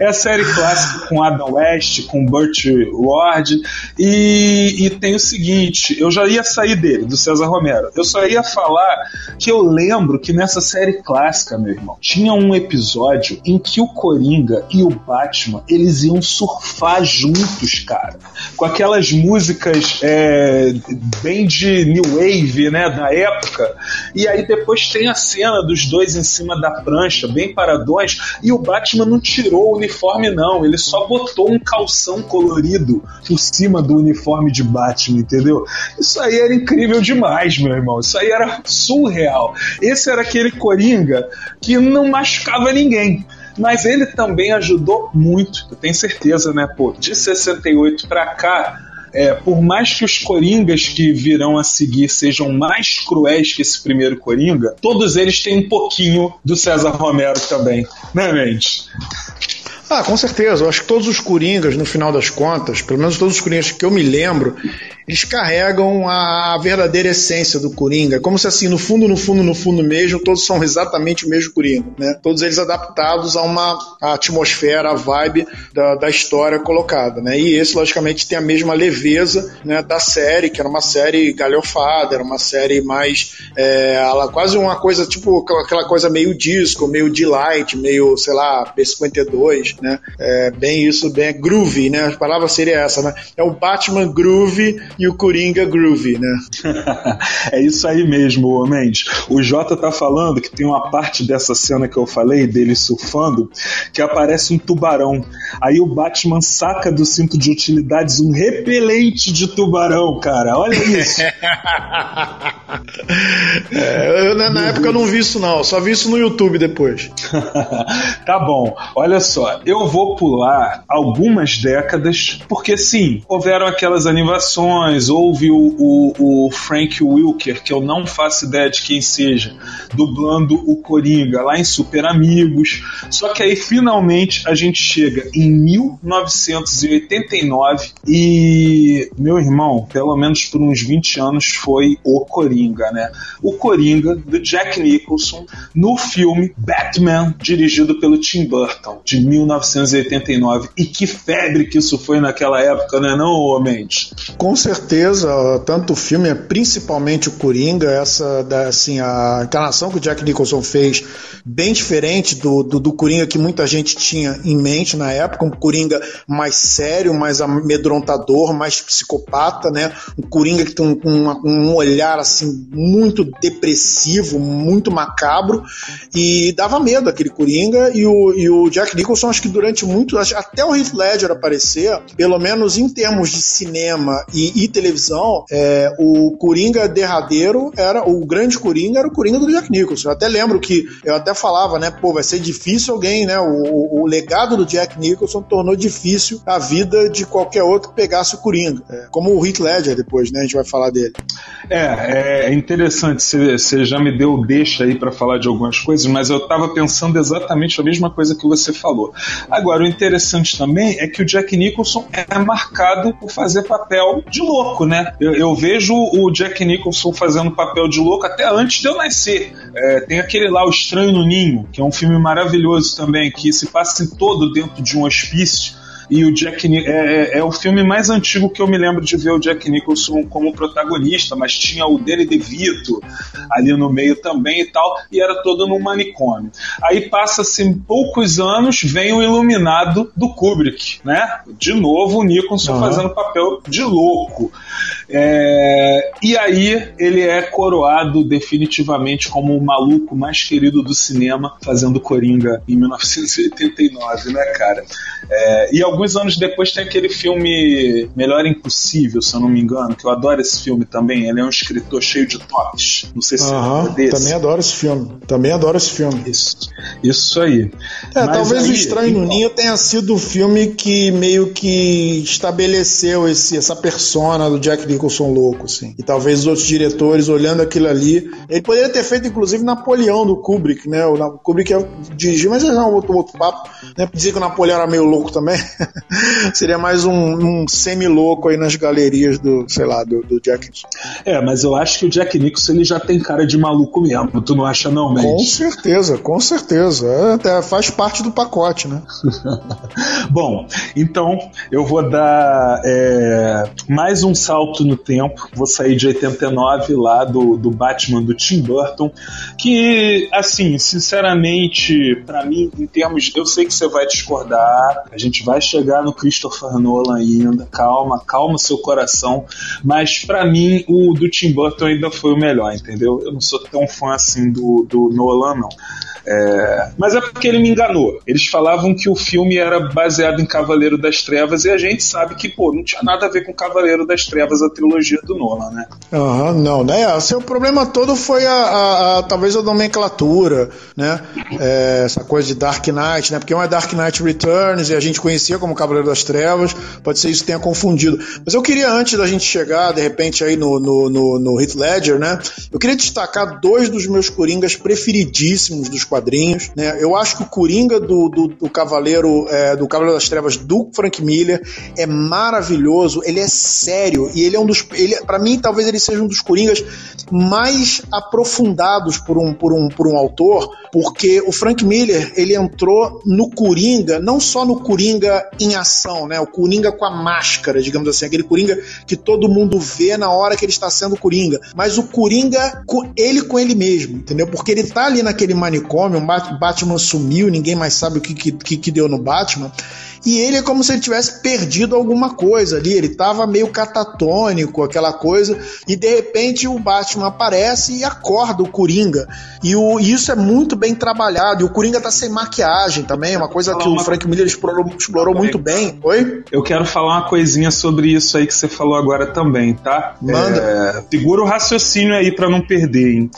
É a série clássica com Adam West, com Burt Ward, e, e tem o seguinte: eu já ia sair dele, do César Romero. Eu só ia falar que eu lembro que nessa série clássica, meu irmão, tinha um episódio em que o Coringa e o Batman eles iam surfar juntos, cara, com aquelas músicas é, bem de new wave, né, da época. E aí depois tem a cena dos dois em cima da prancha, bem paradões, e o Batman não tirou o uniforme, não. Ele só botou um calção colorido por cima do uniforme de Batman, entendeu? Isso aí era incrível demais, meu irmão. Isso aí era surreal. Esse era aquele Coringa que não machucava ninguém mas ele também ajudou muito, eu tenho certeza, né? Pô, de 68 para cá, é, por mais que os Coringas que virão a seguir sejam mais cruéis que esse primeiro Coringa, todos eles têm um pouquinho do César Romero também, né, Mendes? Ah, com certeza. Eu acho que todos os Coringas, no final das contas, pelo menos todos os Coringas que eu me lembro, eles carregam a verdadeira essência do Coringa. Como se assim, no fundo, no fundo, no fundo mesmo, todos são exatamente o mesmo Coringa, né? Todos eles adaptados a uma atmosfera, a vibe da, da história colocada, né? E esse, logicamente, tem a mesma leveza né, da série, que era uma série galhofada, era uma série mais é, quase uma coisa, tipo, aquela coisa meio disco, meio delight, meio, sei lá, B52, né? É, bem isso, bem groovy, né? A palavra seria essa, né? É o Batman groovy e o Coringa Groovy, né? é isso aí mesmo, Mendes. O Jota tá falando que tem uma parte dessa cena que eu falei, dele surfando, que aparece um tubarão. Aí o Batman saca do cinto de utilidades um repelente de tubarão, cara. Olha isso. é, eu, na, na época eu não vi isso, não. Só vi isso no YouTube depois. tá bom. Olha só, eu vou pular algumas décadas, porque sim, houveram aquelas animações houve o, o, o, Frank Wilker, que eu não faço ideia de quem seja, dublando o Coringa lá em Super Amigos. Só que aí finalmente a gente chega em 1989 e, meu irmão, pelo menos por uns 20 anos foi o Coringa, né? O Coringa do Jack Nicholson no filme Batman, dirigido pelo Tim Burton, de 1989. E que febre que isso foi naquela época, né, não, Mendes? Com certeza certeza, tanto o filme, principalmente o Coringa, essa da, assim, a encarnação que o Jack Nicholson fez, bem diferente do, do, do, Coringa que muita gente tinha em mente na época, um Coringa mais sério, mais amedrontador, mais psicopata, né? Um Coringa que tem um, um, um olhar assim muito depressivo, muito macabro e dava medo aquele Coringa e o, e o Jack Nicholson acho que durante muito, até o Heath Ledger aparecer, pelo menos em termos de cinema e, e televisão, é, o Coringa derradeiro era o grande Coringa era o Coringa do Jack Nicholson. Eu até lembro que eu até falava, né, pô, vai ser difícil alguém, né? O, o legado do Jack Nicholson tornou difícil a vida de qualquer outro que pegasse o Coringa, é, como o Heath Ledger depois, né? A gente vai falar dele. É, é interessante. Você já me deu deixa aí para falar de algumas coisas, mas eu estava pensando exatamente a mesma coisa que você falou. Agora, o interessante também é que o Jack Nicholson é marcado por fazer papel de louco, né? Eu, eu vejo o Jack Nicholson fazendo papel de louco até antes de eu nascer. É, tem aquele lá, O Estranho no Ninho, que é um filme maravilhoso também, que se passa todo dentro de um hospício e o Jack é, é, é, o filme mais antigo que eu me lembro de ver o Jack Nicholson como protagonista, mas tinha o Danny DeVito ali no meio também e tal, e era todo num manicômio. Aí passa-se poucos anos, vem o Iluminado do Kubrick, né? De novo o Nicholson uhum. fazendo papel de louco. É, e aí ele é coroado definitivamente como o maluco mais querido do cinema, fazendo Coringa em 1989, né, cara? É, e alguns anos depois tem aquele filme Melhor Impossível, se eu não me engano, que eu adoro esse filme também. Ele é um escritor cheio de toques. Não sei se uhum, desse. Também adoro esse filme. Também adoro esse filme. Isso, isso aí. É, Mas talvez aí, O Estranho então... no Ninho tenha sido o filme que meio que estabeleceu esse, essa persona do Jack Nicholson louco, assim. E talvez os outros diretores, olhando aquilo ali. Ele poderia ter feito, inclusive, Napoleão do Kubrick, né? O Kubrick é dirigir, mas é um outro, outro papo. Né? Dizer que o Napoleão era meio louco também. Seria mais um, um semi-louco aí nas galerias do, sei lá, do, do, Jack Nicholson. É, mas eu acho que o Jack Nicholson ele já tem cara de maluco mesmo. Tu não acha, não, Mendes? Com certeza, com certeza. É, até faz parte do pacote, né? Bom, então eu vou dar é, mais um salto no tempo. Vou sair de 89 lá do, do Batman do Tim Burton. Que, assim, sinceramente, para mim, em termos. Eu sei que você vai discordar, a gente vai chegar no Christopher Nolan ainda, calma, calma seu coração, mas para mim o do Tim Burton ainda foi o melhor, entendeu? Eu não sou tão fã assim do, do Nolan, não. É, mas é porque ele me enganou. Eles falavam que o filme era baseado em Cavaleiro das Trevas e a gente sabe que, pô, não tinha nada a ver com Cavaleiro das Trevas, a trilogia do Nolan, né? Uhum, não, né? Assim, o problema todo foi a, a, a talvez a nomenclatura, né? É, essa coisa de Dark Knight, né? Porque um é Dark Knight Returns e a gente conhecia como Cavaleiro das Trevas, pode ser isso tenha confundido. Mas eu queria, antes da gente chegar, de repente, aí no, no, no, no Ledger, né? Eu queria destacar dois dos meus Coringas preferidíssimos dos quadrinhos, né? Eu acho que o Coringa do, do, do Cavaleiro, é, do Cavaleiro das Trevas do Frank Miller é maravilhoso, ele é sério e ele é um dos, ele, para mim, talvez ele seja um dos Coringas mais aprofundados por um, por um, por um autor, porque o Frank Miller, ele entrou no Coringa, não só no Coringa em ação, né? O Coringa com a máscara, digamos assim, aquele Coringa que todo mundo vê na hora que ele está sendo Coringa, mas o Coringa com ele com ele mesmo, entendeu? Porque ele tá ali naquele manicômio, Batman sumiu, ninguém mais sabe o que, que, que deu no Batman e ele é como se ele tivesse perdido alguma coisa ali, ele estava meio catatônico, aquela coisa, e de repente o Batman aparece e acorda o Coringa. E, o, e isso é muito bem trabalhado, e o Coringa tá sem maquiagem também, uma coisa que o Frank Miller explorou, explorou muito bem. Oi? Eu quero falar uma coisinha sobre isso aí que você falou agora também, tá? Manda. É, segura o raciocínio aí para não perder, hein?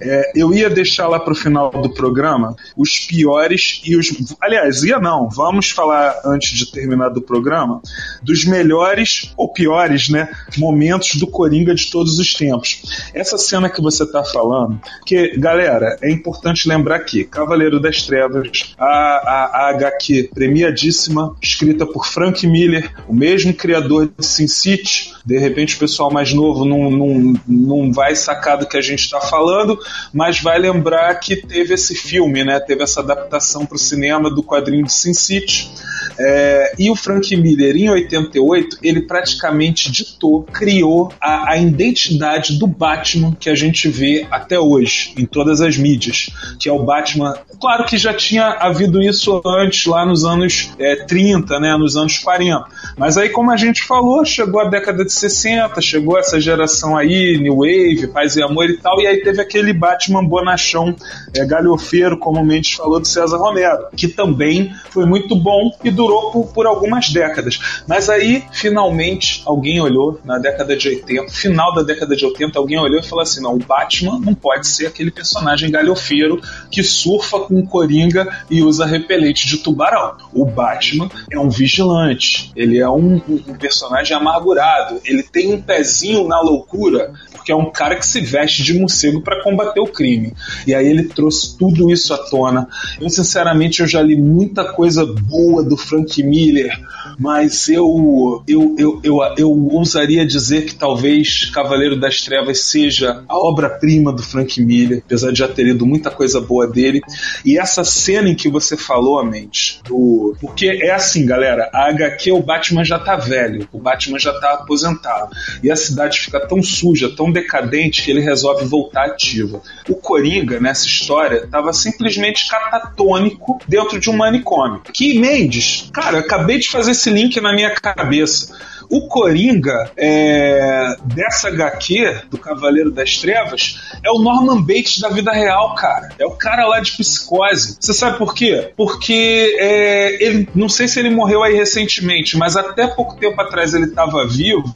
É, eu ia deixar lá pro final do programa os piores e os. Aliás, ia não, vamos falar antes de terminar do programa, dos melhores ou piores, né, momentos do Coringa de todos os tempos. Essa cena que você está falando, que, galera, é importante lembrar que Cavaleiro das Trevas, a, a, a HQ premiadíssima, escrita por Frank Miller, o mesmo criador de Sin City, de repente o pessoal mais novo não, não, não vai sacar do que a gente está falando, mas vai lembrar que teve esse filme, né? Teve essa adaptação para o cinema do quadrinho de Sin City. É, e o Frank Miller, em 88, ele praticamente ditou, criou a, a, identidade do Batman que a gente vê até hoje, em todas as mídias, que é o Batman. Claro que já tinha havido isso antes, lá nos anos é, 30, né, nos anos 40. Mas aí, como a gente falou, chegou a década de 60, chegou essa geração aí, New Wave, Paz e Amor e tal, e aí teve aquele Batman bonachão, é, galhofeiro, como o Mendes falou, do César Romero, que também foi muito bom e do por, por, algumas décadas. Mas aí, finalmente, alguém olhou na década de 80, final da década de 80, alguém olhou e falou assim: não, o Batman não pode ser aquele personagem galhofeiro que surfa com coringa e usa repelente de tubarão. O Batman é um vigilante, ele é um, um personagem amargurado, ele tem um pezinho na loucura, porque é um cara que se veste de morcego para combater o crime. E aí ele trouxe tudo isso à tona. Eu, sinceramente, eu já li muita coisa boa do Frank Miller, mas eu, eu, eu, eu, eu ousaria dizer que talvez Cavaleiro das Trevas seja a obra-prima do Frank Miller, apesar de já ter lido muita coisa boa dele. E essa cena em que você falou, mente, do. Porque é assim, galera, a HQ, o Batman já tá velho, o Batman já tá aposentado. E a cidade fica tão suja, tão decadente, que ele resolve voltar ativa. O Coringa, nessa história, estava simplesmente catatônico dentro de um manicômio. Que Mendes Cara, acabei de fazer esse link na minha cabeça. O Coringa é, dessa HQ, do Cavaleiro das Trevas, é o Norman Bates da vida real, cara. É o cara lá de psicose. Você sabe por quê? Porque é, ele, não sei se ele morreu aí recentemente, mas até pouco tempo atrás ele estava vivo.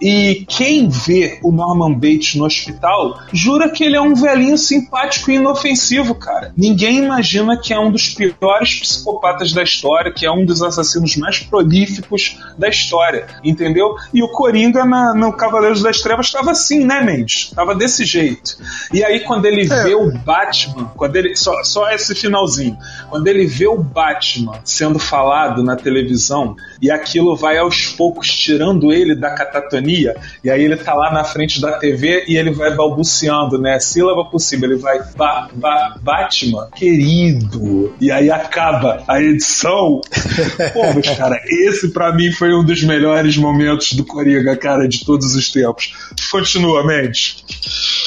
E quem vê o Norman Bates no hospital jura que ele é um velhinho simpático e inofensivo, cara. Ninguém imagina que é um dos piores psicopatas da história, que é um dos assassinos mais prolíficos da história entendeu? E o Coringa na, no Cavaleiros das Trevas estava assim, né, Mendes? Tava desse jeito. E aí, quando ele é. vê o Batman, quando ele. Só, só esse finalzinho. Quando ele vê o Batman sendo falado na televisão e aquilo vai aos poucos tirando ele da catatonia, e aí ele tá lá na frente da TV e ele vai balbuciando, né? Sílaba possível, ele vai ba, ba, Batman, querido. E aí acaba a edição. Pô, mas cara, esse para mim foi um dos melhores momentos do Coringa, cara, de todos os tempos. Continua, Mendes.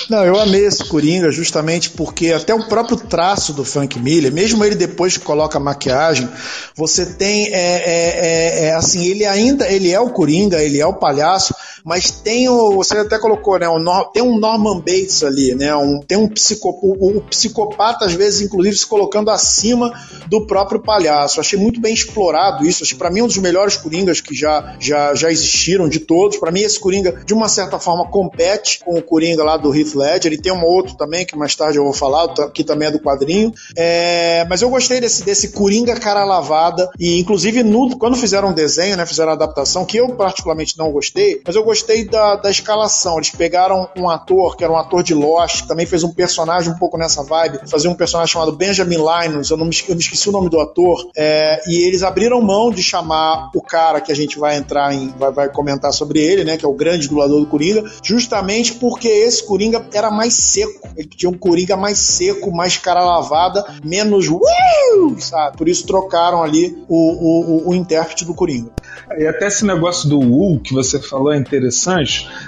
Não, eu amei esse Coringa justamente porque até o próprio traço do Frank Miller, mesmo ele depois que coloca maquiagem, você tem é, é, é, é assim, ele ainda ele é o Coringa, ele é o palhaço, mas tem o, você até colocou, né, o, tem um Norman Bates ali, né, um, tem um psicopata, o, o psicopata às vezes inclusive se colocando acima do próprio palhaço. Achei muito bem explorado isso. Para mim um dos melhores coringas que já, já, já existiram de todos. Para mim esse coringa de uma certa forma compete com o coringa lá do Heath Ledger. E tem um outro também que mais tarde eu vou falar, que também é do quadrinho. É, mas eu gostei desse desse coringa cara lavada e inclusive no, quando fizeram um desenho, né, fizeram a adaptação que eu particularmente não gostei, mas eu gostei da, da escalação. Eles pegaram um ator que era um ator de Lost, também fez um personagem um pouco nessa vibe, fazia um personagem chamado Benjamin Linus, eu, não me, eu me esqueci o nome do ator, é, e eles abriram mão de chamar o cara que a gente vai entrar em, vai, vai comentar sobre ele, né, que é o grande dublador do Coringa, justamente porque esse Coringa era mais seco, ele tinha um Coringa mais seco, mais cara lavada, menos uh, sabe? Por isso trocaram ali o, o, o, o intérprete do Coringa. E até esse negócio do U que você falou é interessante,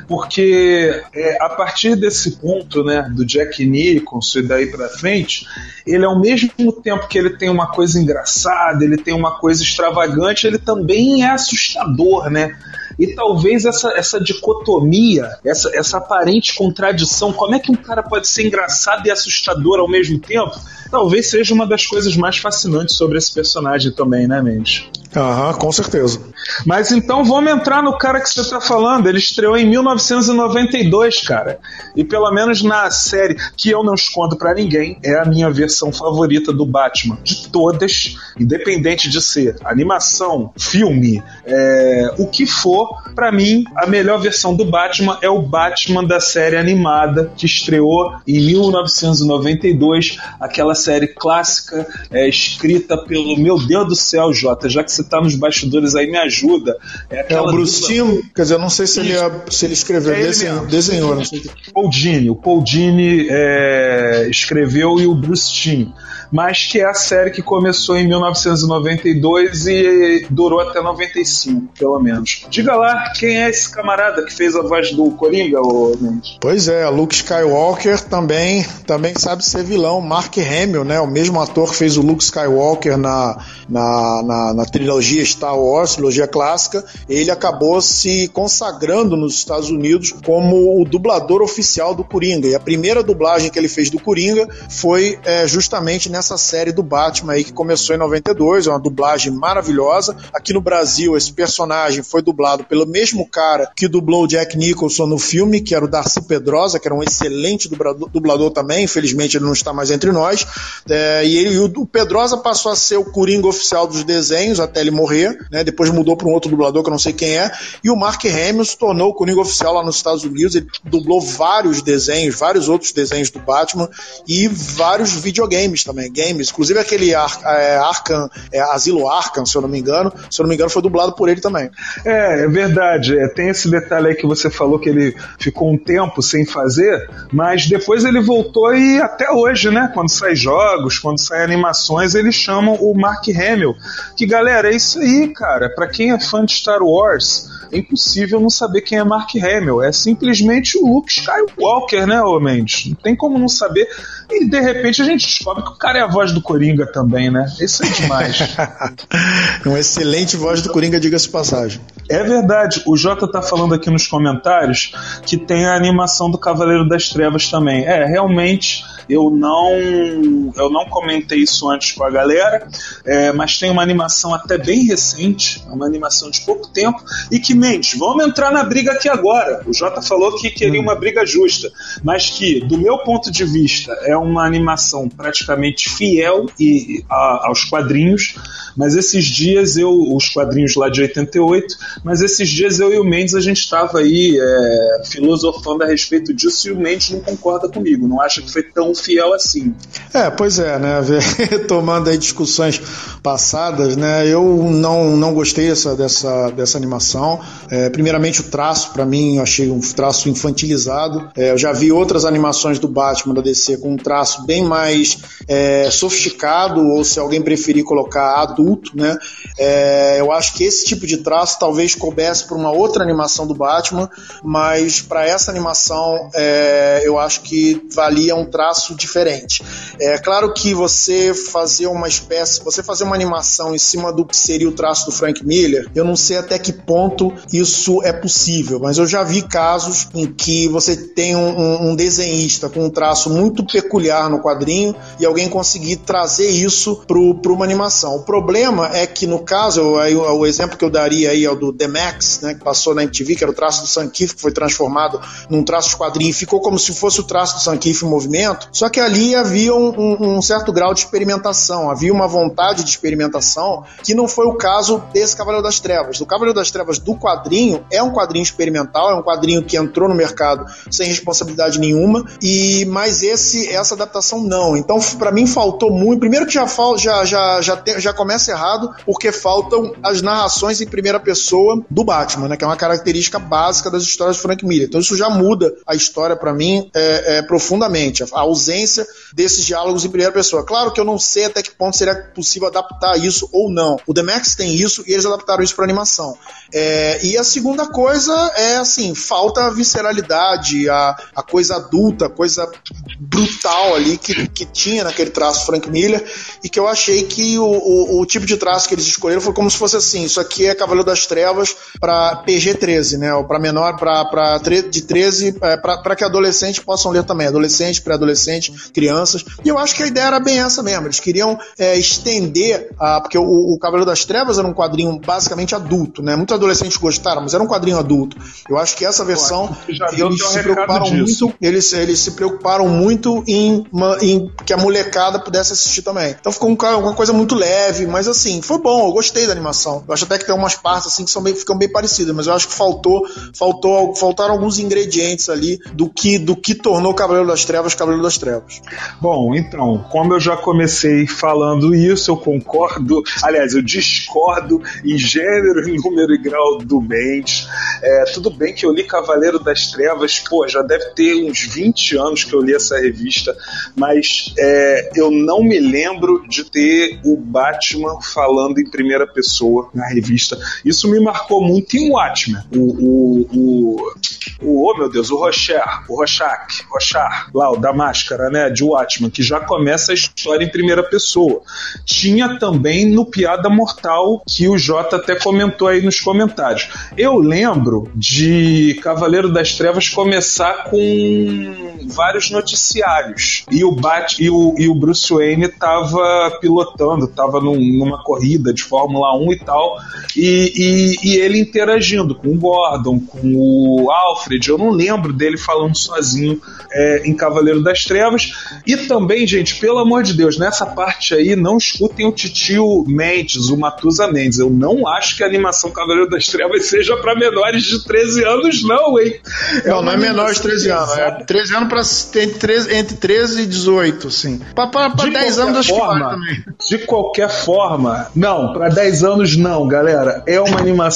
porque é, a partir desse ponto, né, do Jack Nicholson e daí para frente, ele ao mesmo tempo que ele tem uma coisa engraçada, ele tem uma coisa extravagante, ele também é assustador, né? E talvez essa, essa dicotomia, essa, essa aparente contradição, como é que um cara pode ser engraçado e assustador ao mesmo tempo? Talvez seja uma das coisas mais fascinantes sobre esse personagem também, né, Mendes? Aham, com certeza. Mas então vamos entrar no cara que você está falando. Ele estreou em 1992, cara. E pelo menos na série, que eu não escondo para ninguém, é a minha versão favorita do Batman. De todas, independente de ser animação, filme, é, o que for, para mim, a melhor versão do Batman é o Batman da série animada, que estreou em 1992, aquela série clássica, é, escrita pelo meu Deus do céu, Jota, já que você tá nos bastidores aí, me ajuda. É, é o Bruce Timm, quer dizer, eu não sei se ele, se ele escreveu, é desenhou, desenhou, não sei. Paul Dini, o Paul Dini é, escreveu e o Timm mas que é a série que começou em 1992 e durou até 95, pelo menos. Diga lá, quem é esse camarada que fez a voz do Coringa, ô Mendes? Pois é, Luke Skywalker também, também sabe ser vilão. Mark Hamill, né, o mesmo ator que fez o Luke Skywalker na, na, na, na trilogia Star Wars, trilogia clássica, ele acabou se consagrando nos Estados Unidos como o dublador oficial do Coringa. E a primeira dublagem que ele fez do Coringa foi é, justamente nessa série do Batman aí que começou em 92, é uma dublagem maravilhosa. Aqui no Brasil, esse personagem foi dublado pelo mesmo cara que dublou o Jack Nicholson no filme, que era o Darcy Pedrosa, que era um excelente dublador, dublador também, infelizmente ele não está mais entre nós. É, e, ele, o Pedrosa passou a ser o Coringa oficial dos desenhos até ele morrer, né? depois mudou para um outro dublador que eu não sei quem é, e o Mark Hamill se tornou o Coringa oficial lá nos Estados Unidos, ele dublou vários desenhos, vários outros desenhos do Batman e vários videogames também games, inclusive aquele Ar é, Arkham, é, Asilo Arkham, se eu não me engano, se eu não me engano, foi dublado por ele também. É, é verdade. É, tem esse detalhe aí que você falou que ele ficou um tempo sem fazer, mas depois ele voltou e até hoje, né? Quando sai jogos, quando sai animações, eles chamam o Mark Hamill. Que galera, é isso aí, cara. Para quem é fã de Star Wars, é impossível não saber quem é Mark Hamill. É simplesmente o Luke Skywalker, né, ô Mendes? Não tem como não saber. E de repente a gente descobre que o cara é a voz do Coringa também, né? Isso é demais. Uma excelente voz do Coringa, diga-se passagem. É verdade. O Jota tá falando aqui nos comentários que tem a animação do Cavaleiro das Trevas também. É, realmente eu não, eu não comentei isso antes com a galera, é, mas tem uma animação até bem recente, uma animação de pouco tempo, e que, Mendes, vamos entrar na briga aqui agora. O Jota falou que queria uma briga justa, mas que, do meu ponto de vista, é uma animação praticamente fiel e, a, aos quadrinhos, mas esses dias eu, os quadrinhos lá de 88, mas esses dias eu e o Mendes a gente estava aí é, filosofando a respeito disso e o Mendes não concorda comigo, não acha que foi tão fiel assim. É, pois é, né? Tomando aí discussões passadas, né? Eu não, não gostei dessa, dessa, dessa animação. É, primeiramente, o traço, para mim, eu achei um traço infantilizado. É, eu já vi outras animações do Batman da DC com um traço bem mais é, sofisticado, ou se alguém preferir colocar adulto, né? É, eu acho que esse tipo de traço talvez talvez coubesse para uma outra animação do Batman, mas para essa animação é, eu acho que valia um traço diferente. É claro que você fazer uma espécie, você fazer uma animação em cima do que seria o traço do Frank Miller, eu não sei até que ponto isso é possível, mas eu já vi casos em que você tem um, um desenhista com um traço muito peculiar no quadrinho e alguém conseguir trazer isso para uma animação. O problema é que no caso, o exemplo que eu daria aí é o do The Max, né, que passou na MTV, que era o traço do Sankif, que foi transformado num traço de quadrinho ficou como se fosse o traço do Sankif em movimento, só que ali havia um, um, um certo grau de experimentação, havia uma vontade de experimentação que não foi o caso desse Cavaleiro das Trevas. O Cavaleiro das Trevas do quadrinho é um quadrinho experimental, é um quadrinho que entrou no mercado sem responsabilidade nenhuma, e mas esse essa adaptação não. Então, para mim faltou muito. Primeiro que já já já já, te, já começa errado porque faltam as narrações em primeira pessoa do Batman, né, que é uma característica básica das histórias de Frank Miller. Então isso já muda a história para mim é, é, profundamente. A ausência desses diálogos em primeira pessoa. Claro que eu não sei até que ponto seria possível adaptar isso ou não. O The Max tem isso e eles adaptaram isso para animação. É, e a segunda coisa é assim, falta a visceralidade, a, a coisa adulta, a coisa brutal ali que, que tinha naquele traço Frank Miller e que eu achei que o, o, o tipo de traço que eles escolheram foi como se fosse assim, isso aqui é Cavaleiro das Trevas para PG-13, né? Ou para menor, para de 13, é, para que adolescentes possam ler também, adolescente, pré-adolescente, crianças. E eu acho que a ideia era bem essa mesmo. Eles queriam é, estender, a, porque o, o Cavaleiro das Trevas era um quadrinho basicamente adulto, né? Muitos adolescentes gostaram, mas era um quadrinho adulto. Eu acho que essa versão eles se preocuparam muito, eles, eles se preocuparam muito em, em que a molecada pudesse assistir também. Então ficou uma coisa muito leve, mas assim, foi bom, eu gostei da animação. Eu acho até que tem umas partes assim que são ficam bem parecidas, mas eu acho que faltou, faltou, faltaram alguns ingredientes ali do que do que tornou Cavaleiro das Trevas Cavaleiro das Trevas. Bom, então, como eu já comecei falando isso, eu concordo, aliás, eu discordo em gênero, número e grau do Mendes. É, tudo bem que eu li Cavaleiro das Trevas, pô, já deve ter uns 20 anos que eu li essa revista, mas é, eu não me lembro de ter o Batman falando em primeira pessoa na revista. Isso me marcou muito em Watchmen. O, o, o, o oh meu Deus, o Rocher, o Rorschach, Rorschach, lá, o da máscara, né, de Watchmen, que já começa a história em primeira pessoa. Tinha também no Piada Mortal, que o Jota até comentou aí nos comentários. Eu lembro de Cavaleiro das Trevas começar com vários noticiários. E o Bat e o, e o Bruce Wayne tava pilotando, tava num, numa corrida de Fórmula 1 e tal, e, e, e, ele interagindo com o Gordon, com o Alfred. Eu não lembro dele falando sozinho é, em Cavaleiro das Trevas. E também, gente, pelo amor de Deus, nessa parte aí, não escutem o titio Mendes, o Matusa Mendes. Eu não acho que a animação Cavaleiro das Trevas seja para menores de 13 anos, não, hein? É não, não é menor de 13 anos. É 13 anos para entre, entre 13 e 18, sim. Para 10 anos acho que também. De qualquer forma, não, para 10 anos não, galera. É uma animação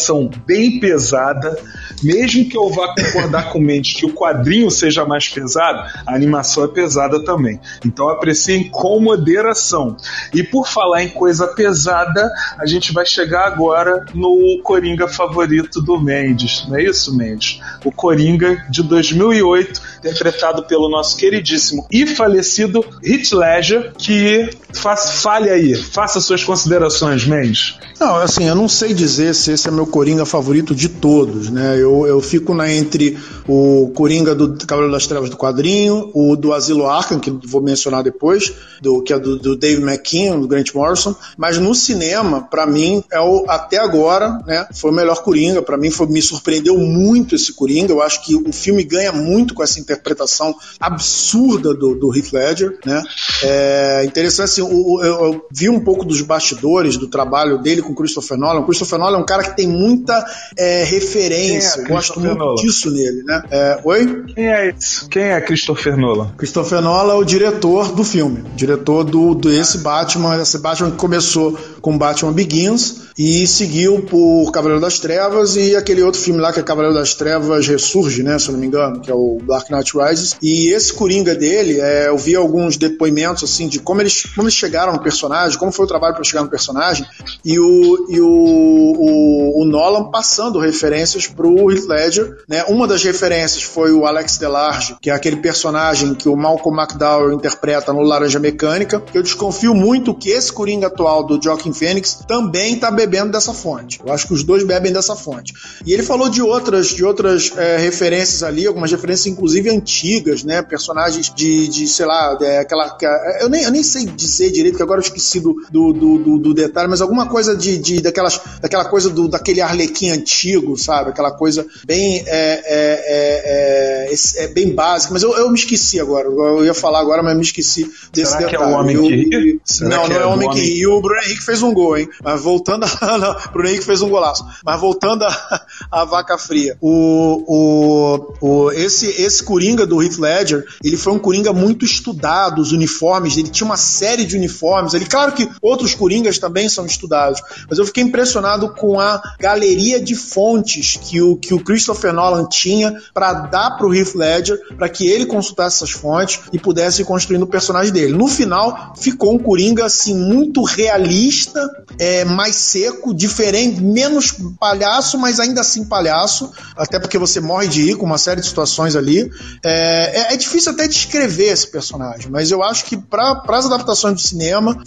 bem pesada. Mesmo que eu vá concordar com o Mendes que o quadrinho seja mais pesado, a animação é pesada também. Então apreciem com moderação. E por falar em coisa pesada, a gente vai chegar agora no Coringa favorito do Mendes. Não é isso, Mendes? O Coringa de 2008, interpretado pelo nosso queridíssimo e falecido Heath Ledger, que faz, fale aí, faça suas considerações, Mendes. Não, assim, eu não sei dizer se esse é meu Coringa favorito de todos, né? Eu, eu fico na entre o Coringa do Cavaleiro das Trevas do quadrinho, o do Asilo Arkham, que vou mencionar depois, do, que é do, do Dave McKean, do Grant Morrison, mas no cinema, para mim, é o, até agora, né, foi o melhor Coringa, para mim foi, me surpreendeu muito esse Coringa, eu acho que o filme ganha muito com essa interpretação absurda do, do Heath Ledger, né, é interessante assim, eu, eu, eu vi um pouco dos bastidores do trabalho dele com Christopher Nolan, o Christopher Nolan é um cara que tem muita é, referência, é, gosto muito Nolan? disso nele, né, é, oi? Quem é esse? Quem é Christopher Nolan? Christopher Nolan é o diretor do filme, diretor do, do esse Batman, esse Batman que começou com Batman Begins e seguiu por Cavaleiro das Trevas e aquele outro filme lá que é Cavaleiro das Trevas Ressurge, né, se eu não me engano, que é o Dark Knight Rises. E esse Coringa dele, é, eu vi alguns depoimentos assim de como eles, como eles chegaram no personagem, como foi o trabalho para chegar no personagem. E o, e o, o, o Nolan passando referências pro Heath Ledger, né? Uma das referências foi o Alex Delarge, que é aquele personagem que o Malcolm McDowell interpreta no Laranja Mecânica. Eu desconfio muito que esse Coringa atual do Joaquin Phoenix também tá bebendo dessa fonte. Eu acho que os dois bebem dessa fonte. E ele falou de outras, de outras é, referências ali, algumas referências inclusive antigas, né? Personagens de, de sei lá, é, aquela. Eu nem, eu nem sei dizer direito, que agora eu esqueci do, do, do, do detalhe, mas alguma coisa de, de daquelas, daquela coisa do, daquele arlequim antigo, sabe? Aquela coisa bem, é, é, é, é bem básica. Mas eu, eu me esqueci agora. Eu ia falar agora, mas me esqueci desse Será detalhe. Que é o homem eu, que ri? Não, não é o homem que. E o Bruno Henrique fez um gol, hein? Mas voltando a. Não, Bruno Henrique fez um golaço. Mas voltando a, a vaca fria. O, o, o, esse, esse Coringa do Heath Ledger, ele foi um Coringa muito estudado, os uniformes, ele tinha uma série de uniformes. Ele, claro que outros Coringas também são estudados, mas eu fiquei impressionado com a galeria de fontes que o, que o Christopher Nolan tinha para dar para o Heath Ledger, para que ele consultasse essas fontes e pudesse ir construindo o personagem dele. No final, ficou um Coringa assim muito realista, é, mais seco, diferente, menos palhaço, mas ainda assim palhaço, até porque você morre de rir com uma série de situações ali. É, é, é difícil até descrever esse personagem, mas eu acho que para as adaptações do cinema,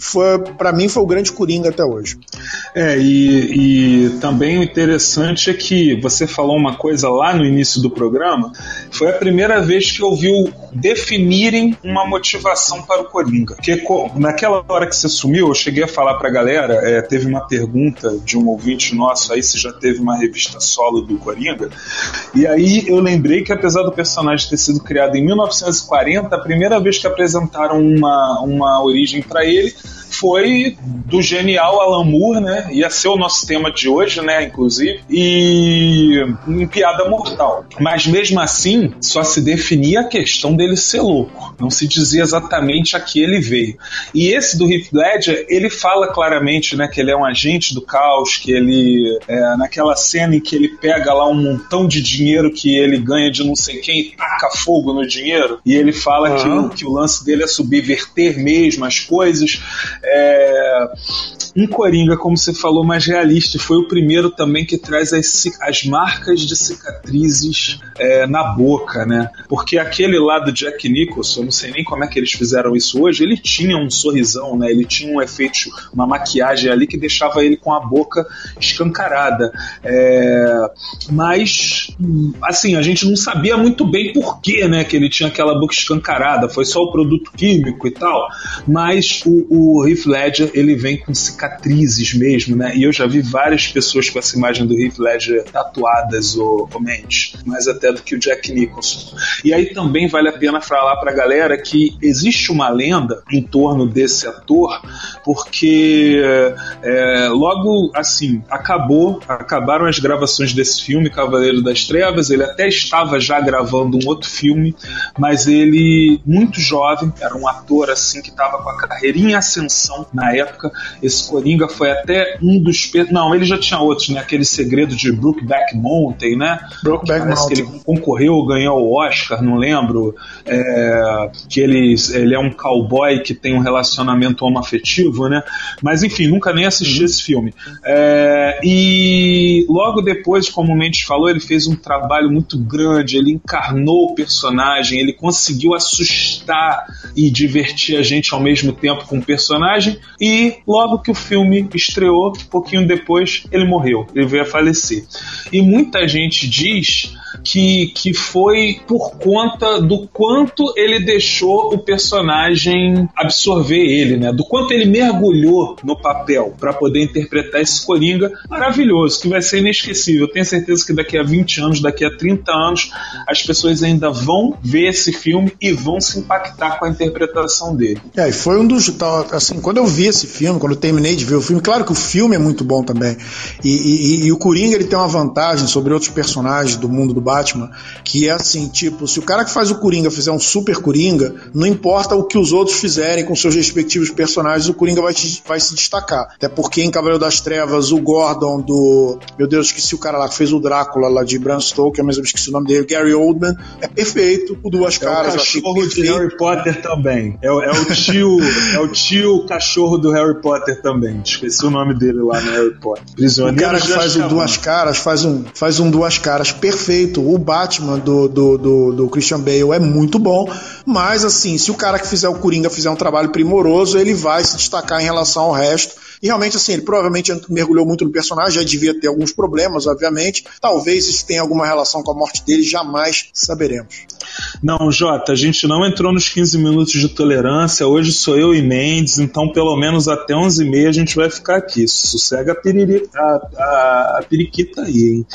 para mim foi o grande Coringa até hoje. É, e, e também o interessante é que você falou uma coisa lá no início do programa, foi a primeira vez que eu vi definirem uma motivação para o Coringa. Porque naquela hora que você sumiu, eu cheguei a falar pra galera, é, teve uma pergunta de um ouvinte nosso aí se já teve uma revista solo do Coringa, e aí eu lembrei que apesar do personagem ter sido criado em 1940, a primeira vez que apresentaram uma, uma origem para ele foi do genial Alan Moore, né? Ia ser o nosso tema de hoje, né? Inclusive, e em Piada Mortal. Mas mesmo assim, só se definia a questão dele ser louco. Não se dizia exatamente a que ele veio. E esse do Heath Ledger, ele fala claramente, né? Que ele é um agente do caos, que ele é, naquela cena em que ele pega lá um montão de dinheiro que ele ganha de não sei quem e taca fogo no dinheiro. E ele fala uhum. que, que o lance dele é subverter mesmo as coisas. É, um Coringa, como você falou, mais realista. Foi o primeiro também que traz as, as marcas de cicatrizes é, na boca, né? Porque aquele lá do Jack Nicholson, não sei nem como é que eles fizeram isso hoje, ele tinha um sorrisão, né? Ele tinha um efeito, uma maquiagem ali que deixava ele com a boca escancarada. É, mas, assim, a gente não sabia muito bem por que, né? Que ele tinha aquela boca escancarada. Foi só o produto químico e tal. Mas o, o Heath Ledger, ele vem com cicatrizes cicatrizes mesmo, né? E eu já vi várias pessoas com essa imagem do Heath Ledger tatuadas ou, mais até do que o Jack Nicholson. E aí também vale a pena falar pra galera que existe uma lenda em torno desse ator, porque é, logo assim, acabou, acabaram as gravações desse filme, Cavaleiro das Trevas, ele até estava já gravando um outro filme, mas ele, muito jovem, era um ator assim que estava com a carreira em ascensão na época, esse Coringa foi até um dos. Não, ele já tinha outros, né? Aquele segredo de Brookback Mountain, né? Brookback Mountain. que ele concorreu, ganhou o Oscar, não lembro. É, que ele, ele é um cowboy que tem um relacionamento homoafetivo, né? Mas enfim, nunca nem assisti uhum. esse filme. É, e logo depois, como o Mendes falou, ele fez um trabalho muito grande, ele encarnou o personagem, ele conseguiu assustar e divertir a gente ao mesmo tempo com o personagem. E logo que o filme estreou, pouquinho depois ele morreu, ele veio a falecer. E muita gente diz que, que foi por conta do quanto ele deixou o personagem absorver ele, né? Do quanto ele mergulhou no papel para poder interpretar esse Coringa maravilhoso, que vai ser inesquecível. Tenho certeza que daqui a 20 anos, daqui a 30 anos, as pessoas ainda vão ver esse filme e vão se impactar com a interpretação dele. É, e foi um dos. Assim, quando eu vi esse filme, quando eu terminei de ver o filme, claro que o filme é muito bom também. E, e, e o Coringa ele tem uma vantagem sobre outros personagens do mundo do Batman, que é assim, tipo, se o cara que faz o Coringa fizer um super Coringa, não importa o que os outros fizerem com seus respectivos personagens, o Coringa vai, vai se destacar. Até porque em Cavaleiro das Trevas, o Gordon do. Meu Deus, esqueci o cara lá que fez o Drácula lá de Bram Stoker, mas eu esqueci o nome dele, Gary Oldman, é perfeito, o Duas Caras. É o cachorro de Harry Potter também. É, é, o tio, é o tio cachorro do Harry Potter também. Esqueci o nome dele lá no Harry Potter. Prisioneiro o cara que faz o Duas Caras faz um, faz um Duas Caras perfeito. O Batman do, do, do, do Christian Bale é muito bom, mas assim, se o cara que fizer o Coringa fizer um trabalho primoroso, ele vai se destacar em relação ao resto. E realmente, assim, ele provavelmente mergulhou muito no personagem, já devia ter alguns problemas, obviamente. Talvez isso tenha alguma relação com a morte dele, jamais saberemos. Não, Jota, a gente não entrou nos 15 minutos de tolerância. Hoje sou eu e Mendes, então pelo menos até 11h30 a gente vai ficar aqui. Sossega a, piriri, a, a, a periquita aí, hein?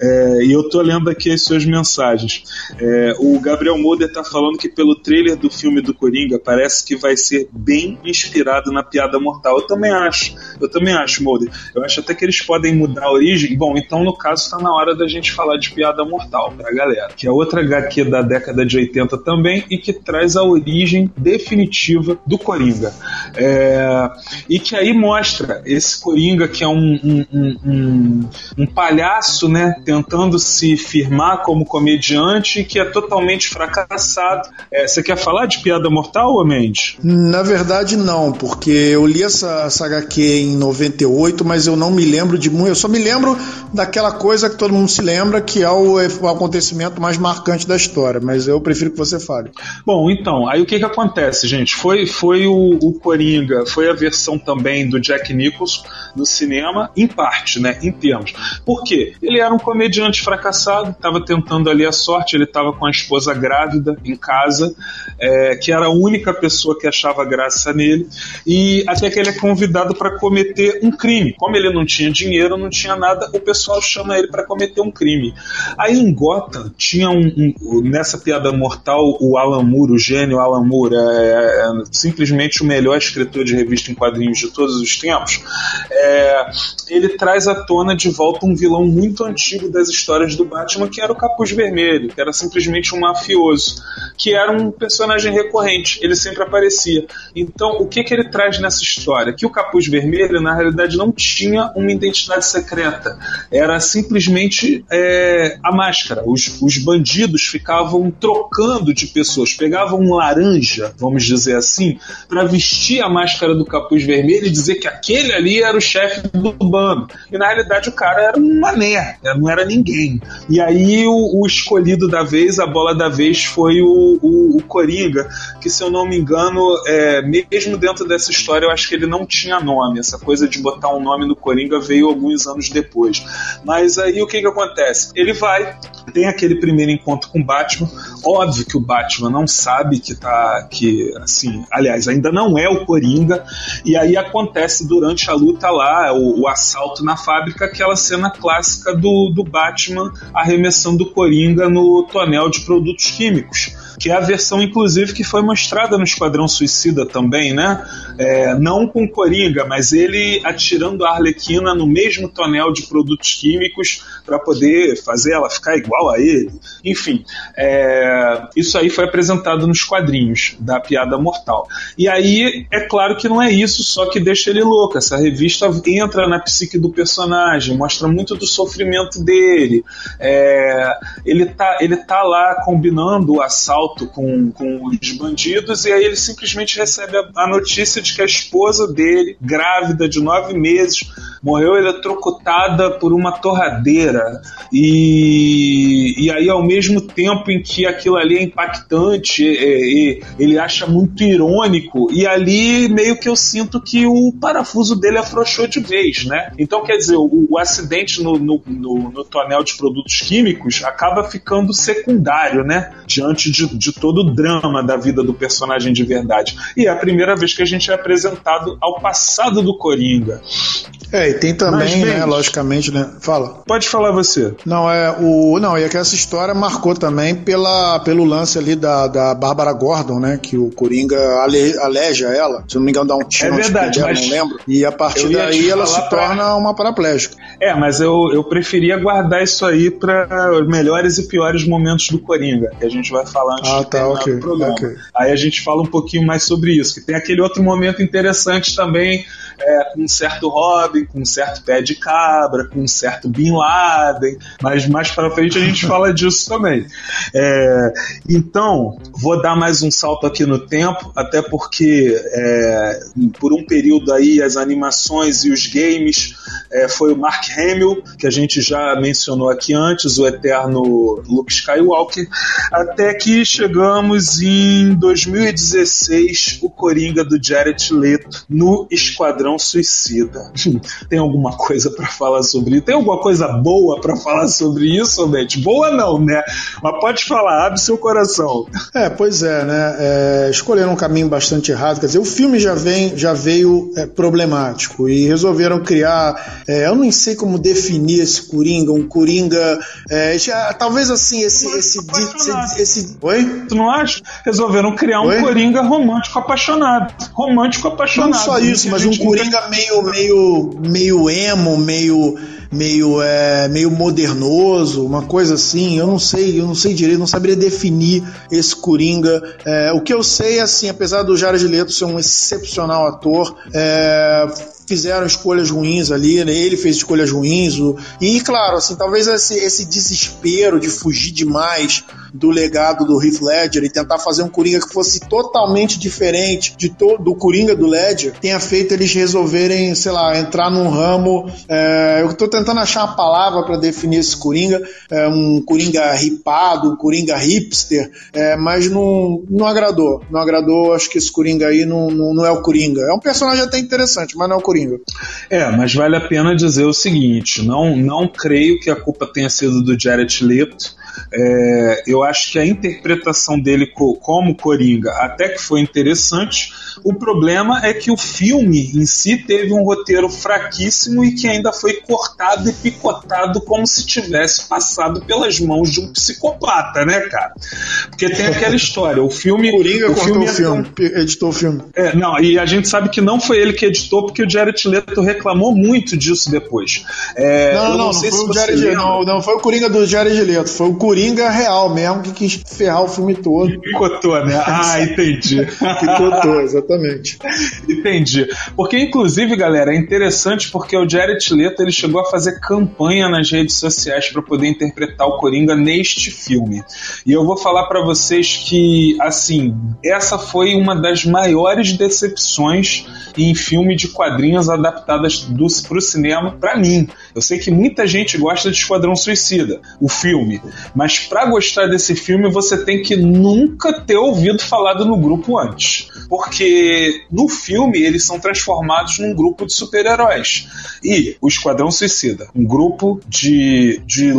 É, e eu tô lendo aqui as suas mensagens. É, o Gabriel Moder tá falando que pelo trailer do filme do Coringa parece que vai ser bem inspirado na piada mortal. Eu também acho. Eu também acho, Moder. Eu acho até que eles podem mudar a origem. Bom, então no caso está na hora da gente falar de piada mortal pra galera. Que é outra HQ da década de 80 também e que traz a origem definitiva do Coringa. É, e que aí mostra esse Coringa que é um, um, um, um, palhaço, né? Tentando se firmar como comediante que é totalmente fracassado. É, você quer falar de piada mortal, ou Mendes? Na verdade, não, porque eu li essa, essa HQ em 98, mas eu não me lembro de muito. Eu só me lembro daquela coisa que todo mundo se lembra, que é o, o acontecimento mais marcante da história. Mas eu prefiro que você fale. Bom, então, aí o que que acontece, gente? Foi, foi o, o Coringa, foi a versão também do Jack Nicholson no cinema, em parte, né? Em termos. Por quê? Ele era um comediante fracassado, estava tentando ali a sorte, ele estava com a esposa grávida em casa, é, que era a única pessoa que achava graça nele, e até que ele é convidado para cometer um crime. Como ele não tinha dinheiro, não tinha nada, o pessoal chama ele para cometer um crime. Aí em Gotham tinha um, um, nessa piada mortal o Alan Moore, o gênio Alan Moore, é, é, é simplesmente o melhor escritor de revista em quadrinhos de todos os tempos. É, ele traz à tona de volta um vilão muito antigo das histórias do Batman, que era o Capuz Vermelho, que era simplesmente um mafioso, que era um personagem recorrente, ele sempre aparecia. Então, o que, que ele traz nessa história? Que o Capuz Vermelho, na realidade, não tinha uma identidade secreta, era simplesmente é, a máscara. Os, os bandidos ficavam trocando de pessoas, pegavam um laranja, vamos dizer assim, para vestir a máscara do Capuz Vermelho e dizer que aquele ali era o chefe do bando. E na realidade o cara era um mané, não era ninguém. E aí o, o escolhido da vez, a bola da vez, foi o, o, o Coringa, que se eu não me engano, é, mesmo dentro dessa história, eu acho que ele não tinha nome. Essa coisa de botar um nome no Coringa veio alguns anos depois. Mas aí o que, que acontece? Ele vai, tem aquele primeiro encontro com o Batman. Óbvio que o Batman não sabe que tá. que, assim, aliás, ainda não é o Coringa. E aí acontece durante a luta lá, o, o assalto na fábrica, aquela cena clássica do, do Batman arremessando o Coringa no tonel de produtos químicos que é a versão, inclusive, que foi mostrada no Esquadrão Suicida também, né? É, não com Coringa, mas ele atirando a Arlequina no mesmo tonel de produtos químicos para poder fazer ela ficar igual a ele. Enfim, é, isso aí foi apresentado nos quadrinhos da Piada Mortal. E aí, é claro que não é isso só que deixa ele louco. Essa revista entra na psique do personagem, mostra muito do sofrimento dele. É, ele, tá, ele tá lá combinando o assalto com, com os bandidos e aí ele simplesmente recebe a, a notícia de que a esposa dele, grávida de nove meses, morreu eletrocutada por uma torradeira. E, e aí, ao mesmo tempo em que aquilo ali é impactante, é, é, ele acha muito irônico, e ali meio que eu sinto que o parafuso dele afrouxou de vez, né? Então, quer dizer, o, o acidente no, no, no, no tonel de produtos químicos acaba ficando secundário, né? Diante de, de todo o drama da vida do personagem de verdade. E é a primeira vez que a gente é apresentado ao passado do Coringa. É, É, e tem também, né, logicamente, né? Fala. Pode falar você. Não, é o. Não, e é que essa história marcou também pela, pelo lance ali da, da Bárbara Gordon, né? Que o Coringa ale, aleja ela. Se não me engano, dá um tiro é verdade, dela, não lembro. E a partir daí ela se torna pra... uma paraplégica. É, mas eu, eu preferia guardar isso aí para melhores e piores momentos do Coringa, que a gente vai falar antes ah, tá, okay, do programa. Okay. Aí a gente fala um pouquinho mais sobre isso. Que tem aquele outro momento interessante também é, com um certo Robin, com um certo pé de cabra, com um certo Bin Laden, mas mais para frente a gente fala disso também. É, então, vou dar mais um salto aqui no tempo, até porque é, por um período aí as animações e os games é, foi o Mark Hamill, que a gente já mencionou aqui antes, o eterno Luke Skywalker, até que chegamos em 2016, o Coringa do Jared Leto no Esquadrão Esquadrão Suicida. Tem alguma coisa para falar sobre isso? Tem alguma coisa boa para falar sobre isso, Beth? Boa não, né? Mas pode falar, abre seu coração. É, pois é, né? É, escolheram um caminho bastante errado. Quer dizer, o filme já, vem, já veio é, problemático e resolveram criar. É, eu nem sei como definir esse Coringa, um Coringa. É, já, talvez assim, esse. esse, esse, esse, Oi? Tu não acha? Resolveram criar um Oi? Coringa romântico apaixonado. Romântico apaixonado. Não só isso, mas um Coringa Coringa meio, meio, meio emo, meio, meio, é, meio modernoso, uma coisa assim. Eu não sei, eu não sei direito, não saberia definir esse Coringa. É, o que eu sei, assim, apesar do Jared Leto ser um excepcional ator, é, fizeram escolhas ruins ali, né? ele fez escolhas ruins. E, claro, assim, talvez esse, esse desespero de fugir demais do legado do Heath Ledger e tentar fazer um Coringa que fosse totalmente diferente de todo do Coringa do Ledger tenha feito eles resolverem, sei lá, entrar num ramo. É, eu estou tentando achar uma palavra para definir esse Coringa, é, um Coringa ripado, um Coringa hipster, é, mas não, não agradou. Não agradou, acho que esse Coringa aí não, não, não é o Coringa. É um personagem até interessante, mas não é o Coringa. É, mas vale a pena dizer o seguinte: não, não creio que a culpa tenha sido do Jared Leto. É, eu acho que a interpretação dele como Coringa até que foi interessante. O problema é que o filme em si teve um roteiro fraquíssimo e que ainda foi cortado e picotado como se tivesse passado pelas mãos de um psicopata, né, cara? Porque tem aquela história, o filme. Coringa o filme, o filme é, editou o filme. É, não, e a gente sabe que não foi ele que editou, porque o Jared Leto reclamou muito disso depois. É, não, não, não, não, foi o Jared, não, não foi o Coringa do Jared Leto, foi o Coringa real mesmo que quis ferrar o filme todo. Picotou, né? Ah, entendi. Picotou, exatamente. Entendi. Porque, inclusive, galera, é interessante porque o Jared Leto ele chegou a fazer campanha nas redes sociais para poder interpretar o Coringa neste filme. E eu vou falar para vocês que, assim, essa foi uma das maiores decepções em filme de quadrinhos adaptadas para o cinema para mim. Eu sei que muita gente gosta de Esquadrão Suicida, o filme, mas para gostar desse filme você tem que nunca ter ouvido falado no grupo antes, porque no filme eles são transformados num grupo de super-heróis e o Esquadrão Suicida, um grupo de, de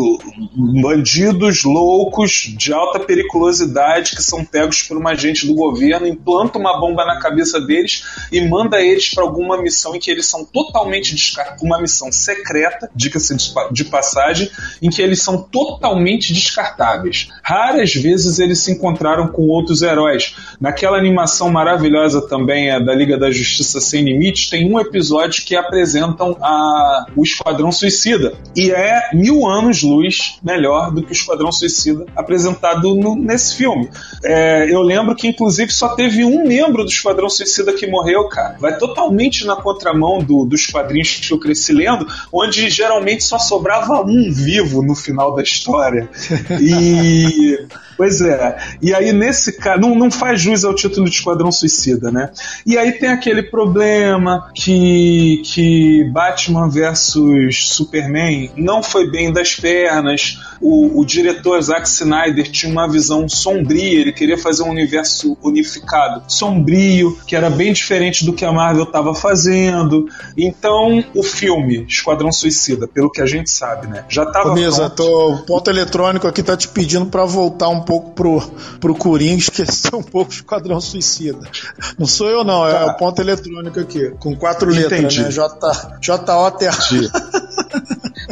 bandidos loucos de alta periculosidade que são pegos por um agente do governo, implanta uma bomba na cabeça deles e manda eles para alguma missão em que eles são totalmente descartados, uma missão secreta, diga-se de passagem, em que eles são totalmente descartáveis Raras vezes eles se encontraram com outros heróis. Naquela animação maravilhosa também é da Liga da Justiça Sem Limites, tem um episódio que apresentam a, o Esquadrão Suicida. E é mil anos luz melhor do que o Esquadrão Suicida apresentado no, nesse filme. É, eu lembro que, inclusive, só teve um membro do Esquadrão Suicida que morreu, cara. Vai totalmente na contramão do, dos quadrinhos que eu cresci lendo, onde geralmente só sobrava um vivo no final da história. E. Pois é. E aí, nesse caso, não, não faz jus ao título de Esquadrão Suicida, né? E aí tem aquele problema que, que Batman versus Superman não foi bem das pernas. O, o diretor Zack Snyder tinha uma visão sombria, ele queria fazer um universo unificado, sombrio, que era bem diferente do que a Marvel estava fazendo. Então, o filme Esquadrão Suicida, pelo que a gente sabe, né? Já estava Misa, tô, o ponto eletrônico aqui tá te pedindo para voltar um pouco pro, pro Coringa, esquecer um pouco o Esquadrão Suicida. Não sou eu, não, é tá. o ponto eletrônico aqui, com quatro Entendi. letras, né? J, J-O-T-A.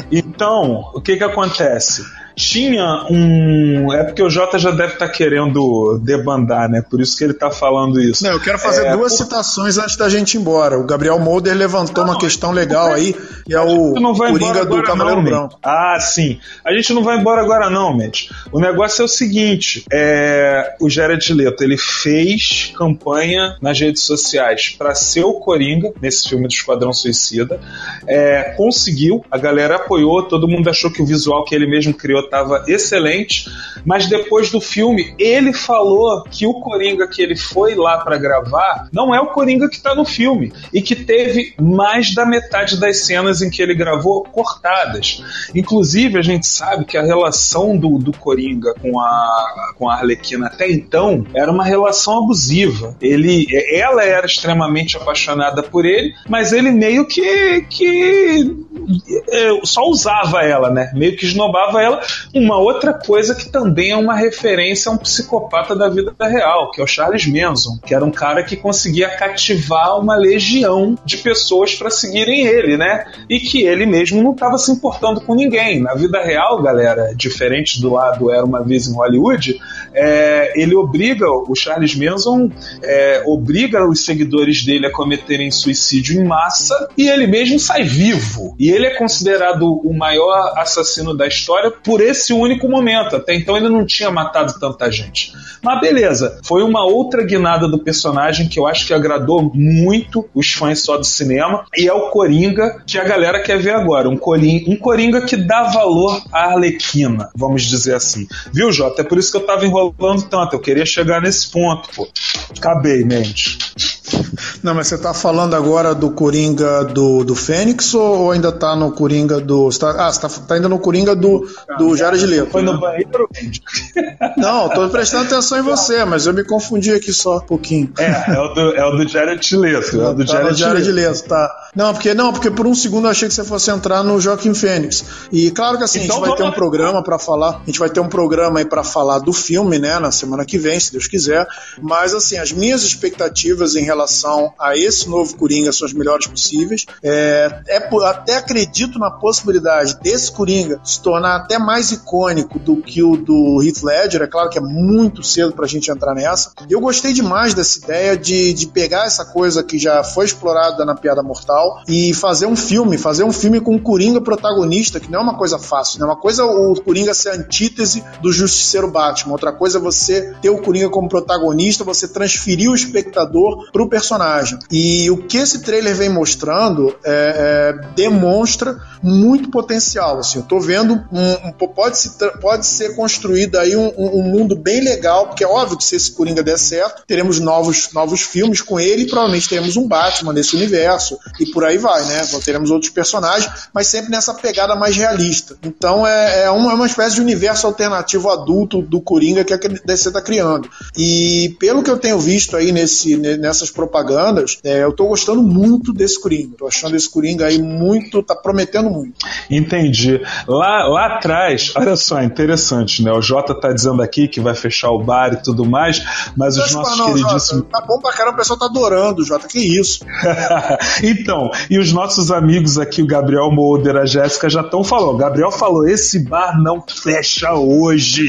Então, o que que acontece? Tinha um. É porque o Jota já deve estar tá querendo debandar, né? Por isso que ele está falando isso. Não, eu quero fazer é, duas por... citações antes da gente ir embora. O Gabriel Molder levantou não, uma questão legal aí, e é o Coringa do Cavaleiro Branco. Ah, sim. A gente não vai embora agora, não, Mendes. O negócio é o seguinte: é... o Jared Leto ele fez campanha nas redes sociais para ser o Coringa nesse filme do Esquadrão Suicida. É... conseguiu, a galera apoiou, todo mundo achou que o visual que ele mesmo criou estava excelente, mas depois do filme ele falou que o Coringa que ele foi lá para gravar não é o Coringa que está no filme e que teve mais da metade das cenas em que ele gravou cortadas. Inclusive a gente sabe que a relação do, do Coringa com a com a Arlequina até então era uma relação abusiva. Ele, ela era extremamente apaixonada por ele, mas ele meio que que é, só usava ela, né? Meio que esnobava ela uma outra coisa que também é uma referência a um psicopata da vida real, que é o Charles Manson, que era um cara que conseguia cativar uma legião de pessoas para seguirem ele, né? E que ele mesmo não estava se importando com ninguém. Na vida real, galera, diferente do lado Era uma vez em Hollywood, é, ele obriga, o Charles Manson é, obriga os seguidores dele a cometerem suicídio em massa e ele mesmo sai vivo. E ele é considerado o maior assassino da história por esse único momento. Até então ele não tinha matado tanta gente. Mas beleza, foi uma outra guinada do personagem que eu acho que agradou muito os fãs só do cinema. E é o Coringa que a galera quer ver agora. Um Coringa, um Coringa que dá valor à Arlequina, vamos dizer assim. Viu, Jota? É por isso que eu tava enrolando tanto. Eu queria chegar nesse ponto, pô. Acabei, mente. Não, mas você tá falando agora do Coringa do, do Fênix ou ainda tá no Coringa do. Tá, ah, você tá, tá ainda no Coringa do, do Jared Leto. Foi né? no banheiro? Não, tô prestando atenção em você, mas eu me confundi aqui só um pouquinho. É, é o do, é o do Jared Leto. É o do tá Jared, Jared Leto, tá. Não, porque não, porque por um segundo eu achei que você fosse entrar no Joaquim Fênix. E claro que assim, então, a gente então vai ter um programa para falar. A gente vai ter um programa aí para falar do filme, né, na semana que vem, se Deus quiser. Mas assim, as minhas expectativas em relação a esse novo Coringa são as melhores possíveis. É, é, até acredito na possibilidade desse Coringa se tornar até mais icônico do que o do Heath Ledger. É claro que é muito cedo pra gente entrar nessa. Eu gostei demais dessa ideia de, de pegar essa coisa que já foi explorada na Piada Mortal e fazer um filme, fazer um filme com um Coringa protagonista, que não é uma coisa fácil, né? Uma coisa é o Coringa ser a antítese do Justiceiro Batman, outra coisa é você ter o Coringa como protagonista, você transferir o espectador pro personagem. E o que esse trailer vem mostrando é, é, demonstra muito potencial. Assim, eu tô vendo um, um pode, se, pode ser construído aí um, um, mundo bem legal, porque é óbvio que se esse Coringa der certo, teremos novos, novos filmes com ele e provavelmente teremos um Batman nesse universo e por aí vai, né? Teremos outros personagens, mas sempre nessa pegada mais realista. Então é, é, uma, é uma espécie de universo alternativo adulto do Coringa que a DC está criando. E pelo que eu tenho visto aí nesse, nessas propagandas, é, eu tô gostando muito desse Coringa. Tô achando esse Coringa aí muito, tá prometendo muito. Entendi. Lá, lá atrás, olha só, interessante, né? O Jota tá dizendo aqui que vai fechar o bar e tudo mais, mas os nossos não, queridíssimos. Jota, tá bom pra caramba, o pessoal tá adorando, Jota, que isso. então, e os nossos amigos aqui, o Gabriel Molder, a Jéssica, já estão falando. O Gabriel falou: esse bar não fecha hoje.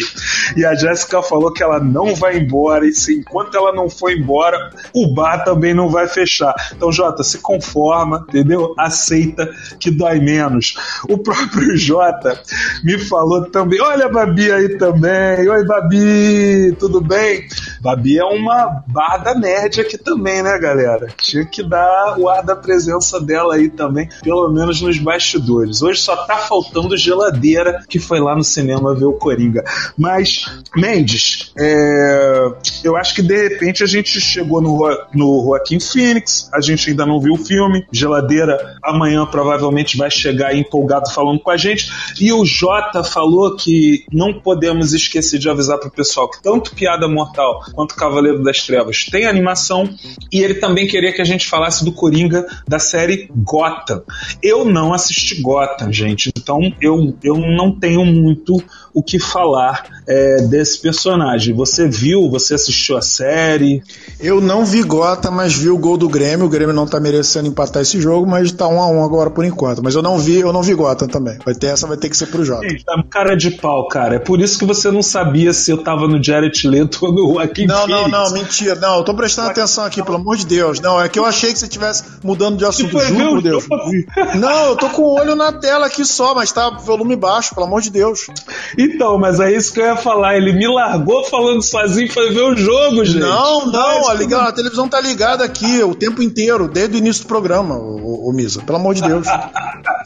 E a Jéssica falou que ela não vai embora, e se enquanto ela não for embora, o bar também não vai fechar. Então, Jota, se conforma, entendeu? Aceita que dói menos. O próprio Jota me falou também: olha a Babi aí também. Oi, Babi, tudo bem? Babi é uma barda nerd aqui também, né, galera? Tinha que dar o ar da presença dela aí também, pelo menos nos bastidores. Hoje só tá faltando geladeira que foi lá no cinema ver o Coringa. Mas, Mendes, é... eu acho que de repente a gente chegou no, no Joaquim Phoenix, a gente ainda não viu o filme. Geladeira amanhã provavelmente vai chegar empolgado falando com a gente. E o Jota falou que não podemos esquecer de avisar pro pessoal que tanto Piada Mortal quanto Cavaleiro das Trevas tem animação, e ele também queria que a gente falasse do Coringa da série Gotham. Eu não assisti Gotham, gente, então eu, eu não tenho muito o que falar é, desse personagem. Você viu, você assistiu a série? Eu não vi Gota, mas vi o gol do Grêmio. O Grêmio não tá merecendo empatar esse jogo, mas tá um a um agora por enquanto. Mas eu não vi, eu não vi Gota também. Vai ter essa, vai ter que ser pro Jota. Tá cara de pau, cara. É por isso que você não sabia se eu tava no Jared Leto ou no Joaquim Não, não, não, mentira. Não, eu tô prestando atenção aqui, pelo amor de Deus. Não, é que eu achei que você estivesse mudando de assunto. Juro por Deus. Não, eu tô com o olho na tela aqui só, mas tá volume baixo, pelo amor de Deus. Então, mas é isso que eu ia falar. Ele me largou falando sozinho foi ver o jogo, gente. Não, não, a, liga, a televisão tá ligada aqui o tempo inteiro, desde o início do programa, o, o Misa. Pelo amor de Deus.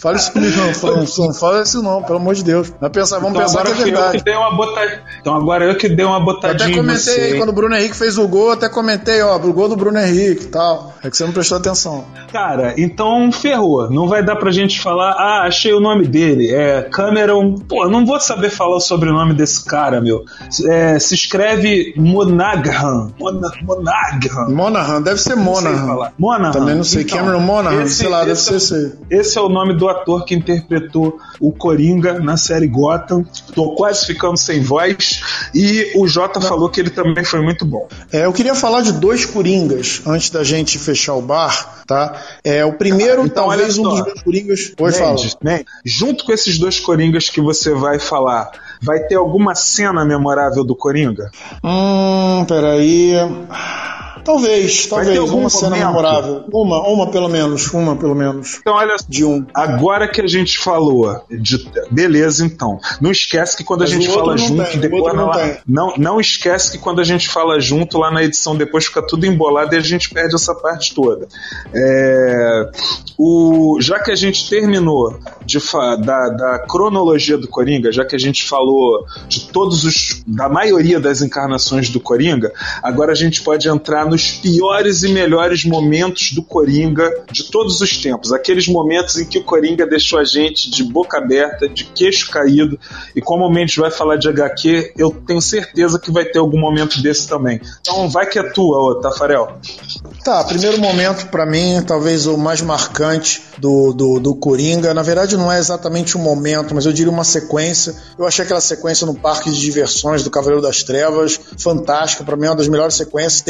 fala isso comigo, não. Fala, não fala isso não, pelo amor de Deus. Vamos pensar, vamos então, pensar que é verdade. Que uma bota... Então agora eu que dei uma botadinha. Eu até comentei aí, quando o Bruno Henrique fez o gol, até comentei, ó, o gol do Bruno Henrique e tal. É que você não prestou atenção. Cara, então ferrou. Não vai dar pra gente falar, ah, achei o nome dele. É Cameron. Pô, não vou saber falar o sobrenome desse cara, meu. É, se escreve Monaghan. Monaghan. Monahan, deve ser Monahan. Monahan. Também não sei. Então, Cameron Monahan, esse, sei lá, deve ser esse. Esse é o nome do ator que interpretou o Coringa na série Gotham. Tô quase ficando sem voz. E o Jota não. falou que ele também foi muito bom. É, eu queria falar de dois Coringas antes da gente fechar o bar, tá? É, o primeiro, então, talvez um dos dois Coringas. Oi, fala. Junto com esses dois Coringas que você vai falar, vai ter alguma cena memorável do Coringa? Hum, peraí. Talvez, talvez, uma cena memorável. Uma, uma pelo menos, uma pelo menos. Então, olha, de um. Agora que a gente falou, de, beleza, então. Não esquece que quando Mas a gente fala junto, tem, depois não, não, não esquece que quando a gente fala junto, lá na edição depois fica tudo embolado e a gente perde essa parte toda. É, o, já que a gente terminou de, da, da cronologia do Coringa, já que a gente falou de todos os. da maioria das encarnações do Coringa, agora a gente pode entrar nos piores e melhores momentos do Coringa de todos os tempos. Aqueles momentos em que o Coringa deixou a gente de boca aberta, de queixo caído. E como o Mendes vai falar de HQ, eu tenho certeza que vai ter algum momento desse também. Então vai que é tua, ô, Tafarel. Tá, primeiro momento para mim, talvez o mais marcante do, do, do Coringa. Na verdade, não é exatamente um momento, mas eu diria uma sequência. Eu achei aquela sequência no parque de diversões do Cavaleiro das Trevas fantástica. Para mim, é uma das melhores sequências.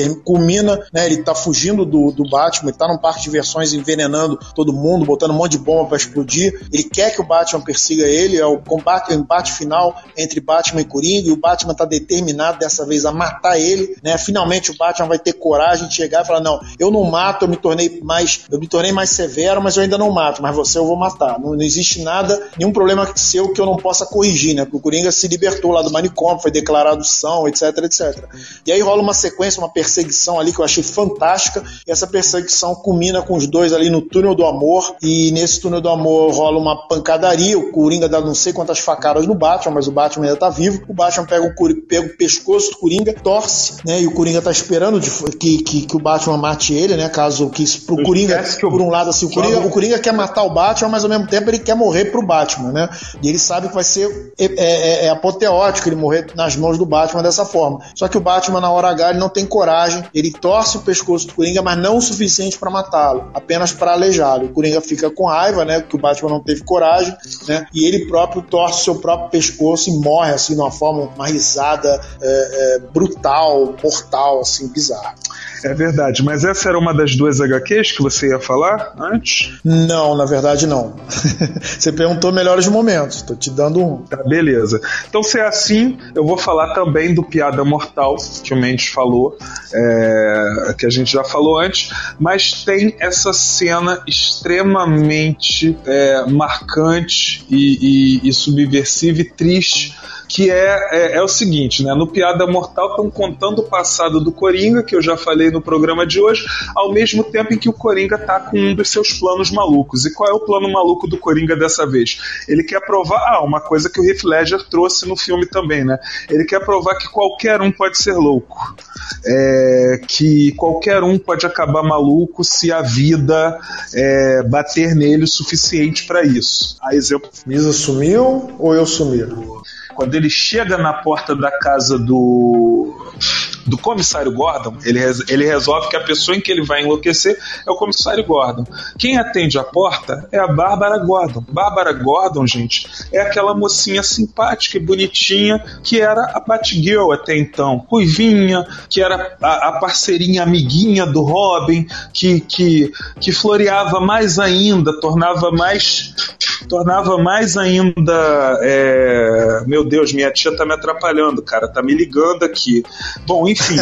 Termina, né? Ele tá fugindo do, do Batman, ele tá num parque de diversões envenenando todo mundo, botando um monte de bomba para explodir. Ele quer que o Batman persiga ele, é o combate, o embate final entre Batman e Coringa, e o Batman tá determinado dessa vez a matar ele, né? Finalmente o Batman vai ter coragem de chegar e falar: "Não, eu não mato, eu me tornei mais, eu me tornei mais severo, mas eu ainda não mato, mas você eu vou matar. Não, não existe nada, nenhum problema seu que eu não possa corrigir, né? Porque o Coringa se libertou lá do manicômio, foi declarado são, etc, etc. E aí rola uma sequência, uma perseguição ali que eu achei fantástica. E essa perseguição culmina com os dois ali no túnel do amor. E nesse túnel do amor rola uma pancadaria. O Coringa dá não sei quantas facadas no Batman, mas o Batman ainda tá vivo. O Batman pega o, pega o pescoço do Coringa, torce, né? E o Coringa tá esperando de, que, que, que, o Batman mate ele, né? Caso que pro eu Coringa, que por um lado, assim, o Coringa, o Coringa quer matar o Batman, mas ao mesmo tempo ele quer morrer pro Batman, né? E ele sabe que vai ser é, é, é, é apoteótico ele morrer nas mãos do Batman dessa forma. Só que o Batman, na hora H, ele não tem coragem, ele torce o pescoço do Coringa, mas não o suficiente para matá-lo, apenas para aleijá-lo. O Coringa fica com raiva, né? Que o Batman não teve coragem, né? E ele próprio torce o seu próprio pescoço e morre, assim, de uma forma, uma risada é, é, brutal, mortal, assim, bizarra. É verdade, mas essa era uma das duas HQs que você ia falar antes? Não, na verdade não. você perguntou melhores momentos, tô te dando um. Tá, beleza. Então, se é assim, eu vou falar também do Piada Mortal, que o Mendes falou, é, que a gente já falou antes, mas tem essa cena extremamente é, marcante e, e, e subversiva e triste que é, é, é, o seguinte, né? No Piada Mortal estão contando o passado do Coringa, que eu já falei no programa de hoje, ao mesmo tempo em que o Coringa tá com um dos seus planos malucos. E qual é o plano maluco do Coringa dessa vez? Ele quer provar, ah, uma coisa que o Heath Ledger trouxe no filme também, né? Ele quer provar que qualquer um pode ser louco. É, que qualquer um pode acabar maluco se a vida é, bater nele o suficiente para isso. A exemplo. Misa sumiu ou eu sumi? Quando ele chega na porta da casa do do comissário Gordon. Ele, ele resolve que a pessoa em que ele vai enlouquecer é o comissário Gordon. Quem atende a porta é a Bárbara Gordon. Bárbara Gordon, gente, é aquela mocinha simpática e bonitinha que era a Batgirl até então. Ruivinha, que era a, a parceirinha amiguinha do Robin, que, que, que floreava mais ainda, tornava mais tornava mais ainda. É... Meu Deus, minha tia tá me atrapalhando, cara, tá me ligando aqui. Bom, enfim.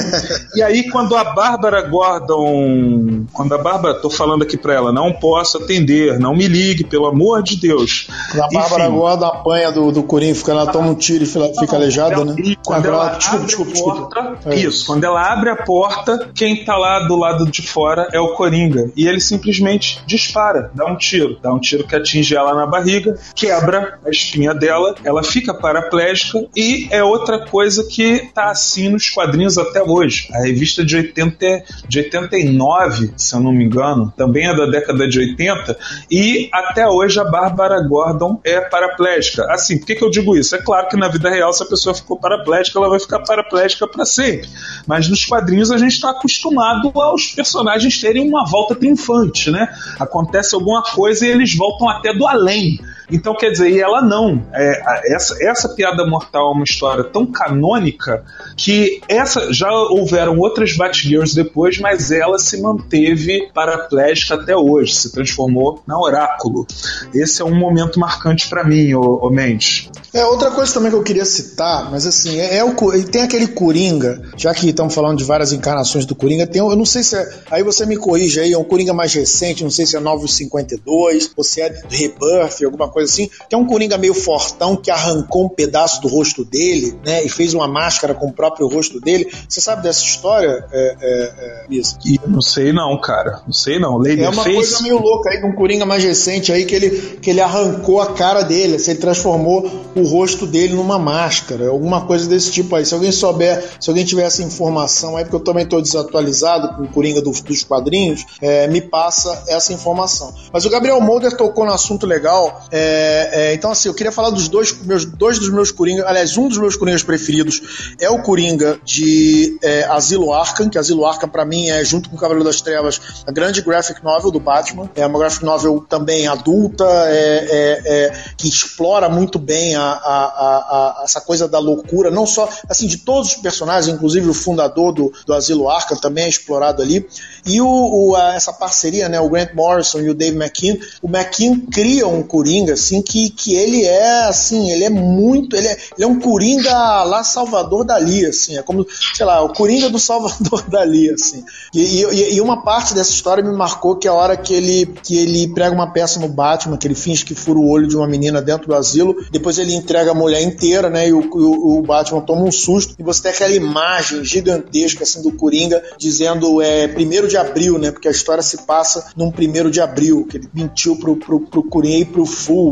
e aí, quando a Bárbara Gordon. Quando a Bárbara, tô falando aqui pra ela, não posso atender, não me ligue, pelo amor de Deus. Quando a Bárbara enfim, Gordon apanha do, do Coringa, ela toma um tiro e fica aleijada, né? E quando ela, ela desculpa, desculpa, porta, desculpa. É. Isso, quando ela abre a porta, quem tá lá do lado de fora é o Coringa. E ele simplesmente dispara, dá um tiro. Dá um tiro que atinge ela na barriga, quebra a espinha dela, ela fica paraplégica e é outra coisa que tá assim nos quadrinhos até hoje. A revista de, 80, de 89, se eu não me engano, também é da década de 80 e até hoje a Bárbara Gordon é paraplégica. Assim, por que, que eu digo isso? É claro que na vida real, se a pessoa ficou paraplégica, ela vai ficar paraplégica para sempre. Mas nos quadrinhos a gente está acostumado aos personagens terem uma volta triunfante, né? Acontece alguma coisa e eles voltam até do além então, quer dizer, e ela não. É, essa, essa piada mortal é uma história tão canônica que essa já houveram outras Batgirls depois, mas ela se manteve paraplégica até hoje, se transformou na Oráculo. Esse é um momento marcante para mim, ô, ô Mendes. É, outra coisa também que eu queria citar, mas assim, é, é o, tem aquele Coringa, já que estamos falando de várias encarnações do Coringa, tem, eu não sei se é, aí você me corrige aí, é um Coringa mais recente, não sei se é 952, ou se é Rebirth, alguma coisa assim, tem um Coringa meio fortão que arrancou um pedaço do rosto dele, né, e fez uma máscara com o próprio rosto dele. Você sabe dessa história, é, é, é, isso? Não sei não, cara, não sei não. Lady é uma face... coisa meio louca aí, de um Coringa mais recente aí, que ele, que ele arrancou a cara dele, assim, ele transformou o rosto dele numa máscara, alguma coisa desse tipo aí. Se alguém souber, se alguém tiver essa informação aí, porque eu também estou desatualizado com o Coringa do, dos quadrinhos, é, me passa essa informação. Mas o Gabriel Molder tocou no assunto legal, é, é, então assim, eu queria falar dos dois, meus, dois dos meus Coringas, aliás, um dos meus Coringas preferidos é o Coringa de é, Asilo Arkham, que Asilo Arkham para mim é, junto com o Cavaleiro das Trevas, a grande graphic novel do Batman, é uma graphic novel também adulta, é, é, é que explora muito bem a, a, a, essa coisa da loucura, não só assim de todos os personagens, inclusive o fundador do, do Asilo Arkham também é explorado ali. E o, o essa parceria, né, o Grant Morrison e o Dave McKean, o McKean cria um Coringa assim que, que ele é assim, ele é muito, ele é, ele é um Coringa lá Salvador Dali, assim, é como, sei lá, o Coringa do Salvador Dali, assim. E, e, e, uma parte dessa história me marcou que é a hora que ele que ele prega uma peça no Batman, que ele finge que fura o olho de uma menina dentro do asilo, depois ele entrega a mulher inteira, né? E o, o, o Batman toma um susto e você tem aquela imagem gigantesca assim do Coringa dizendo é primeiro de abril, né? Porque a história se passa num primeiro de abril, que ele mentiu pro, pro, pro Coringa e pro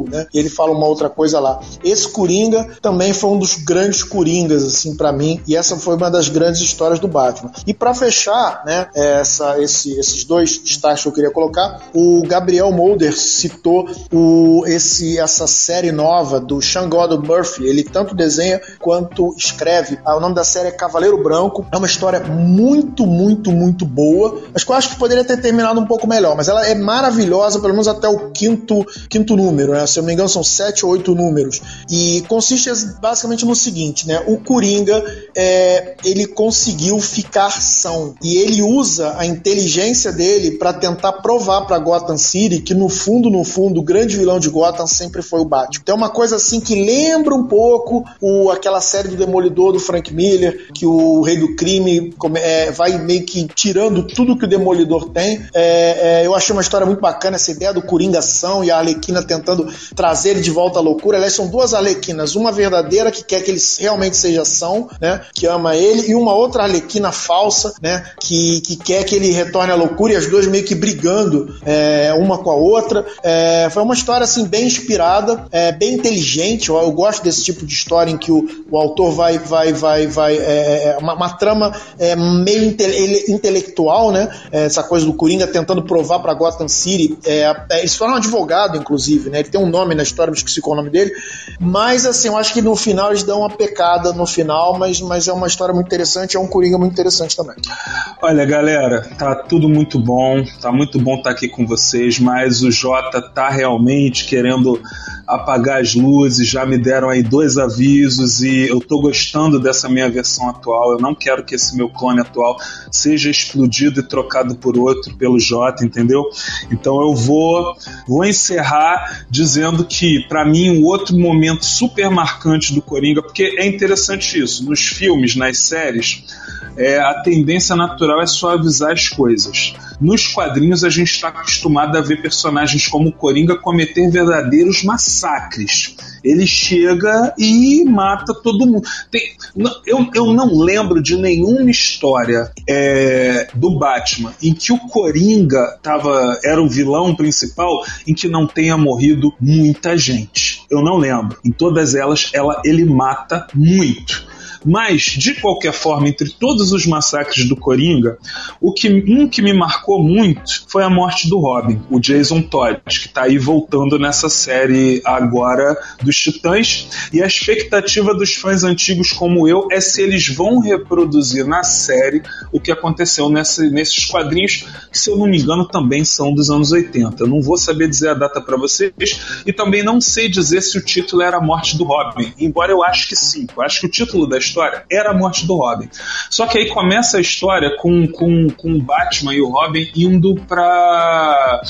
Né? E ele fala uma outra coisa lá. Esse Coringa também foi um dos grandes Coringas, assim, para mim, e essa foi uma das grandes histórias do Batman. E para fechar, né, essa, esse, esses dois destaques que eu queria colocar, o Gabriel Mulder citou o, esse, essa série nova do Sean Gordon Murphy. Ele tanto desenha quanto escreve. Ah, o nome da série é Cavaleiro Branco. É uma história muito, muito, muito boa. Mas que eu acho que poderia ter terminado um pouco melhor. Mas ela é maravilhosa, pelo menos até o quinto, quinto número. Né? Se eu não me engano, são sete ou oito números. E consiste basicamente no seguinte, né? O Coringa, é, ele conseguiu ficar são. E ele usa a inteligência dele para tentar provar para Gotham City que no fundo, no fundo, o grande vilão de Gotham sempre foi o Batman. Então é uma coisa assim que lembra um pouco o, aquela série do Demolidor do Frank Miller, que o Rei do Crime é, vai meio que tirando tudo que o Demolidor tem. É, é, eu achei uma história muito bacana, essa ideia do Coringação e a Arlequina tentando trazer ele de volta à loucura. Aliás, são duas Arlequinas, uma verdadeira que quer que ele realmente seja ação, né, que ama ele, e uma outra Arlequina falsa, né, que, que quer que ele retorne à loucura, e as duas meio que brigando é, uma com a outra. É, foi uma história assim bem inspirada, é, bem inteligente. Eu, eu, gosto desse tipo de história em que o, o autor vai, vai, vai, vai, é, é, é uma, uma, trama meio inte, intelectual, né, essa coisa do Coringa tentando provar para Gotham City. se torna um advogado, inclusive, né, ele tem tem um nome na história, me esqueci qual é o nome dele. Mas assim, eu acho que no final eles dão uma pecada no final, mas, mas é uma história muito interessante, é um Coringa muito interessante também. Olha, galera, tá tudo muito bom, tá muito bom estar tá aqui com vocês, mas o Jota tá realmente querendo apagar as luzes, já me deram aí dois avisos e eu tô gostando dessa minha versão atual. Eu não quero que esse meu clone atual seja explodido e trocado por outro pelo Jota, entendeu? Então eu vou vou encerrar dizendo que para mim um outro momento super marcante do Coringa, porque é interessante isso, nos filmes, nas séries, é, a tendência natural é suavizar as coisas. Nos quadrinhos, a gente está acostumado a ver personagens como o Coringa cometer verdadeiros massacres. Ele chega e mata todo mundo. Tem, eu, eu não lembro de nenhuma história é, do Batman em que o Coringa tava, era o vilão principal em que não tenha morrido muita gente. Eu não lembro. Em todas elas, ela, ele mata muito. Mas, de qualquer forma, entre todos os massacres do Coringa, o que, um que me marcou muito foi a morte do Robin, o Jason Todd, que está aí voltando nessa série agora dos Titãs. E a expectativa dos fãs antigos como eu é se eles vão reproduzir na série o que aconteceu nessa, nesses quadrinhos, que se eu não me engano também são dos anos 80. Eu não vou saber dizer a data para vocês e também não sei dizer se o título era a morte do Robin, embora eu acho que sim. Eu acho que o título da história era a morte do Robin. Só que aí começa a história com, com, com o Batman e o Robin indo para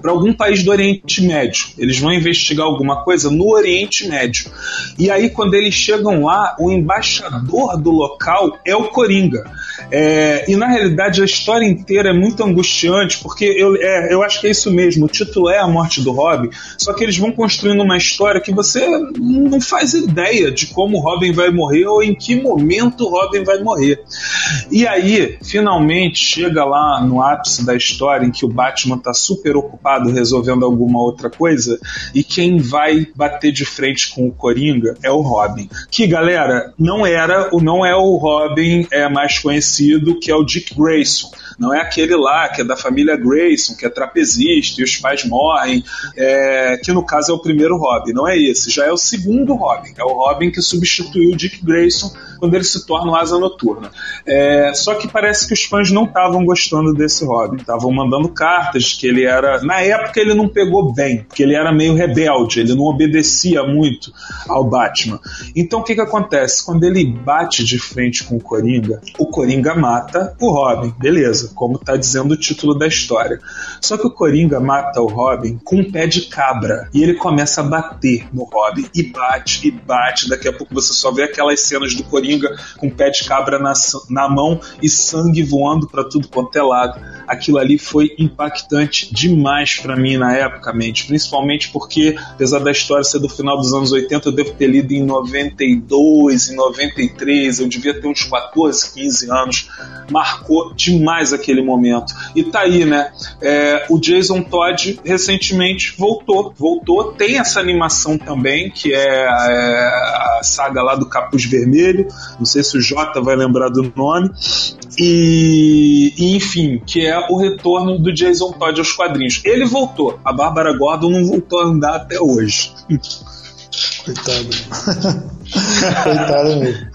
para algum país do Oriente Médio. Eles vão investigar alguma coisa no Oriente Médio. E aí, quando eles chegam lá, o embaixador do local é o Coringa. É, e na realidade a história inteira é muito angustiante, porque eu, é, eu acho que é isso mesmo. O título é A Morte do Robin, só que eles vão construindo uma história que você não faz ideia de como o Robin vai morrer ou em que momento o Robin vai morrer. E aí, finalmente, chega lá no ápice da história em que o Batman está super ocupado resolvendo alguma outra coisa e quem vai bater de frente com o Coringa é o Robin. Que, galera, não era, não é o Robin é mais conhecido, que é o Dick Grayson não é aquele lá que é da família Grayson, que é trapezista e os pais morrem, é, que no caso é o primeiro Robin. Não é esse, já é o segundo Robin. É o Robin que substituiu o Dick Grayson quando ele se torna o Asa Noturna. É, só que parece que os fãs não estavam gostando desse Robin. Estavam mandando cartas que ele era. Na época ele não pegou bem, porque ele era meio rebelde, ele não obedecia muito ao Batman. Então o que, que acontece? Quando ele bate de frente com o Coringa, o Coringa mata o Robin, beleza como está dizendo o título da história. Só que o Coringa mata o Robin com um pé de cabra e ele começa a bater no Robin e bate e bate. Daqui a pouco você só vê aquelas cenas do Coringa com o pé de cabra na, na mão e sangue voando para tudo quanto é lado. Aquilo ali foi impactante demais para mim na época, mente, principalmente porque, apesar da história ser do final dos anos 80, eu devo ter lido em 92, em 93, eu devia ter uns 14, 15 anos. Marcou demais aquele momento. E tá aí, né? É, o Jason Todd recentemente voltou. Voltou, tem essa animação também, que é, é a saga lá do Capuz Vermelho. Não sei se o Jota vai lembrar do nome. E, e, enfim, que é o retorno do Jason Todd aos quadrinhos. Ele voltou, a Bárbara Gordon não voltou a andar até hoje. Coitado. Coitado mesmo.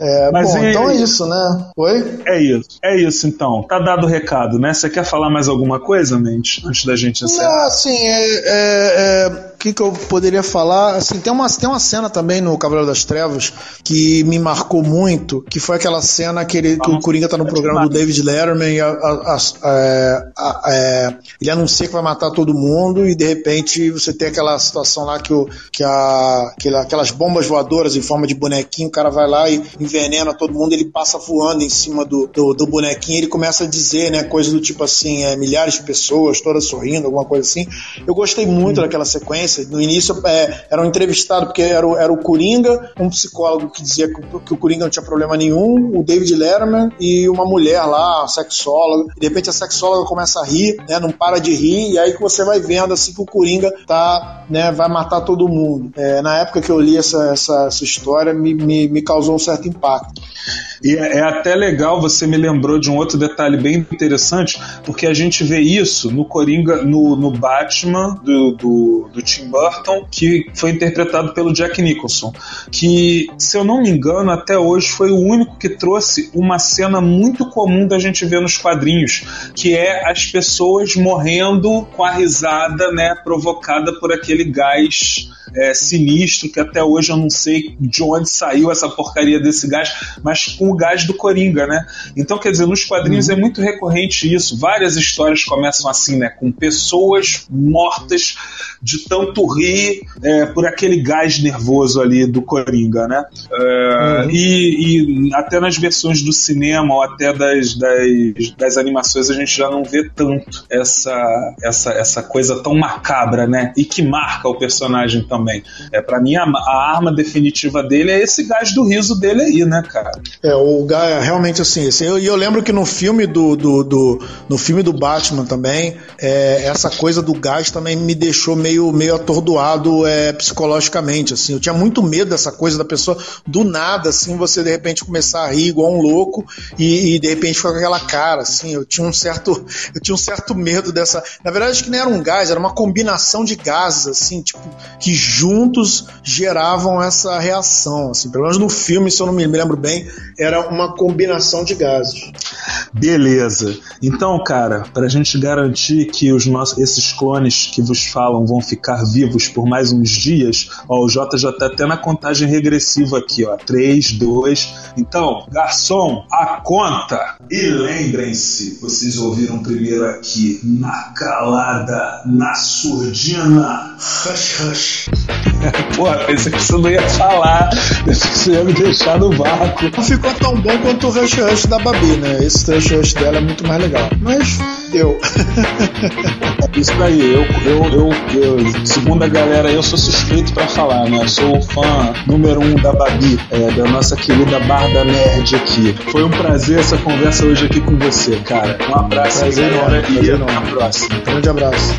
É, Mas bom, e... então é isso, né? Oi? É isso, é isso então. Tá dado o recado, né? Você quer falar mais alguma coisa, Mente, antes da gente encerrar? Ah, sim, é, é, é que, que eu poderia falar? Assim, tem uma, tem uma cena também no Cavaleiro das Trevas que me marcou muito, que foi aquela cena que, ele, que o Coringa tá no programa do David Letterman e a, a, a, é, ele anuncia que vai matar todo mundo e de repente você tem aquela situação lá que, o, que, a, que aquelas bombas voadoras em forma de bonequinho, o cara vai lá e envenena todo mundo, ele passa voando em cima do, do, do bonequinho ele começa a dizer, né, coisas do tipo assim, é, milhares de pessoas, todas sorrindo, alguma coisa assim. Eu gostei muito daquela sequência no início é, era um entrevistado, porque era o, era o Coringa, um psicólogo que dizia que, que, o Coringa não tinha problema nenhum, o David Letterman e uma mulher lá, sexóloga. De repente a sexóloga começa a rir, né, não para de rir, e aí que você vai vendo assim que o Coringa tá, né, vai matar todo mundo. É, na época que eu li essa, essa, essa história, me, me, me causou um certo impacto. E é, é até legal, você me lembrou de um outro detalhe bem interessante, porque a gente vê isso no Coringa, no, no Batman do, do, do Tim Burton, que foi interpretado pelo Jack Nicholson, que, se eu não me engano, até hoje foi o único que trouxe uma cena muito comum da gente ver nos quadrinhos, que é as pessoas morrendo com a risada, né, provocada por aquele gás é, sinistro que até hoje eu não sei de onde saiu essa porcaria desse gás, mas com o gás do Coringa, né? Então, quer dizer, nos quadrinhos uhum. é muito recorrente isso. Várias histórias começam assim, né? Com pessoas mortas de tanto rir é, por aquele gás nervoso ali do Coringa, né? É, uhum. e, e, até nas versões do cinema ou até das, das, das, animações a gente já não vê tanto essa, essa, essa coisa tão macabra, né? E que marca o personagem também. É, para mim, a, a, arma definitiva dele é esse gás do riso dele aí, né, cara? É, o gás, realmente assim, assim eu, eu lembro que no filme do, do, do no filme do Batman também, é, essa coisa do gás também me deixou meio meio, atordoado é, psicologicamente, assim. Eu tinha muito medo dessa coisa da pessoa, do nada, assim, você de repente começar a rir igual um louco e, e de repente ficar com aquela cara, assim. Eu tinha um certo, eu tinha um certo medo dessa. Na verdade, acho que não era um gás, era uma combinação de gases, assim, tipo, que juntos geravam essa reação, assim. Pelo menos no filme, se eu não me lembro bem, era uma combinação de gases. Beleza. Então, cara, para a gente garantir que os nossos, esses clones que vos falam vão ficar vivos por mais uns dias, ó, o Jota já tá até na contagem regressiva aqui, ó. 3, 2. Então, garçom, a conta. E lembrem-se, vocês ouviram primeiro aqui, na calada, na surdina. Hush, hush. Pô, pensei que você não ia falar. Pensei que você ia me deixar no vácuo. Não ficou tão bom quanto o Rush Rush da Babi, né? Esse Rush Rush dela é muito mais legal. Mas deu. Isso aí, eu, eu, eu, eu, segundo a galera, eu sou suspeito para falar, né? Eu sou o fã número um da Babi, é, da nossa querida Barda Nerd aqui. Foi um prazer essa conversa hoje aqui com você, cara. Um abraço prazer galera, e até a próxima. Grande abraço.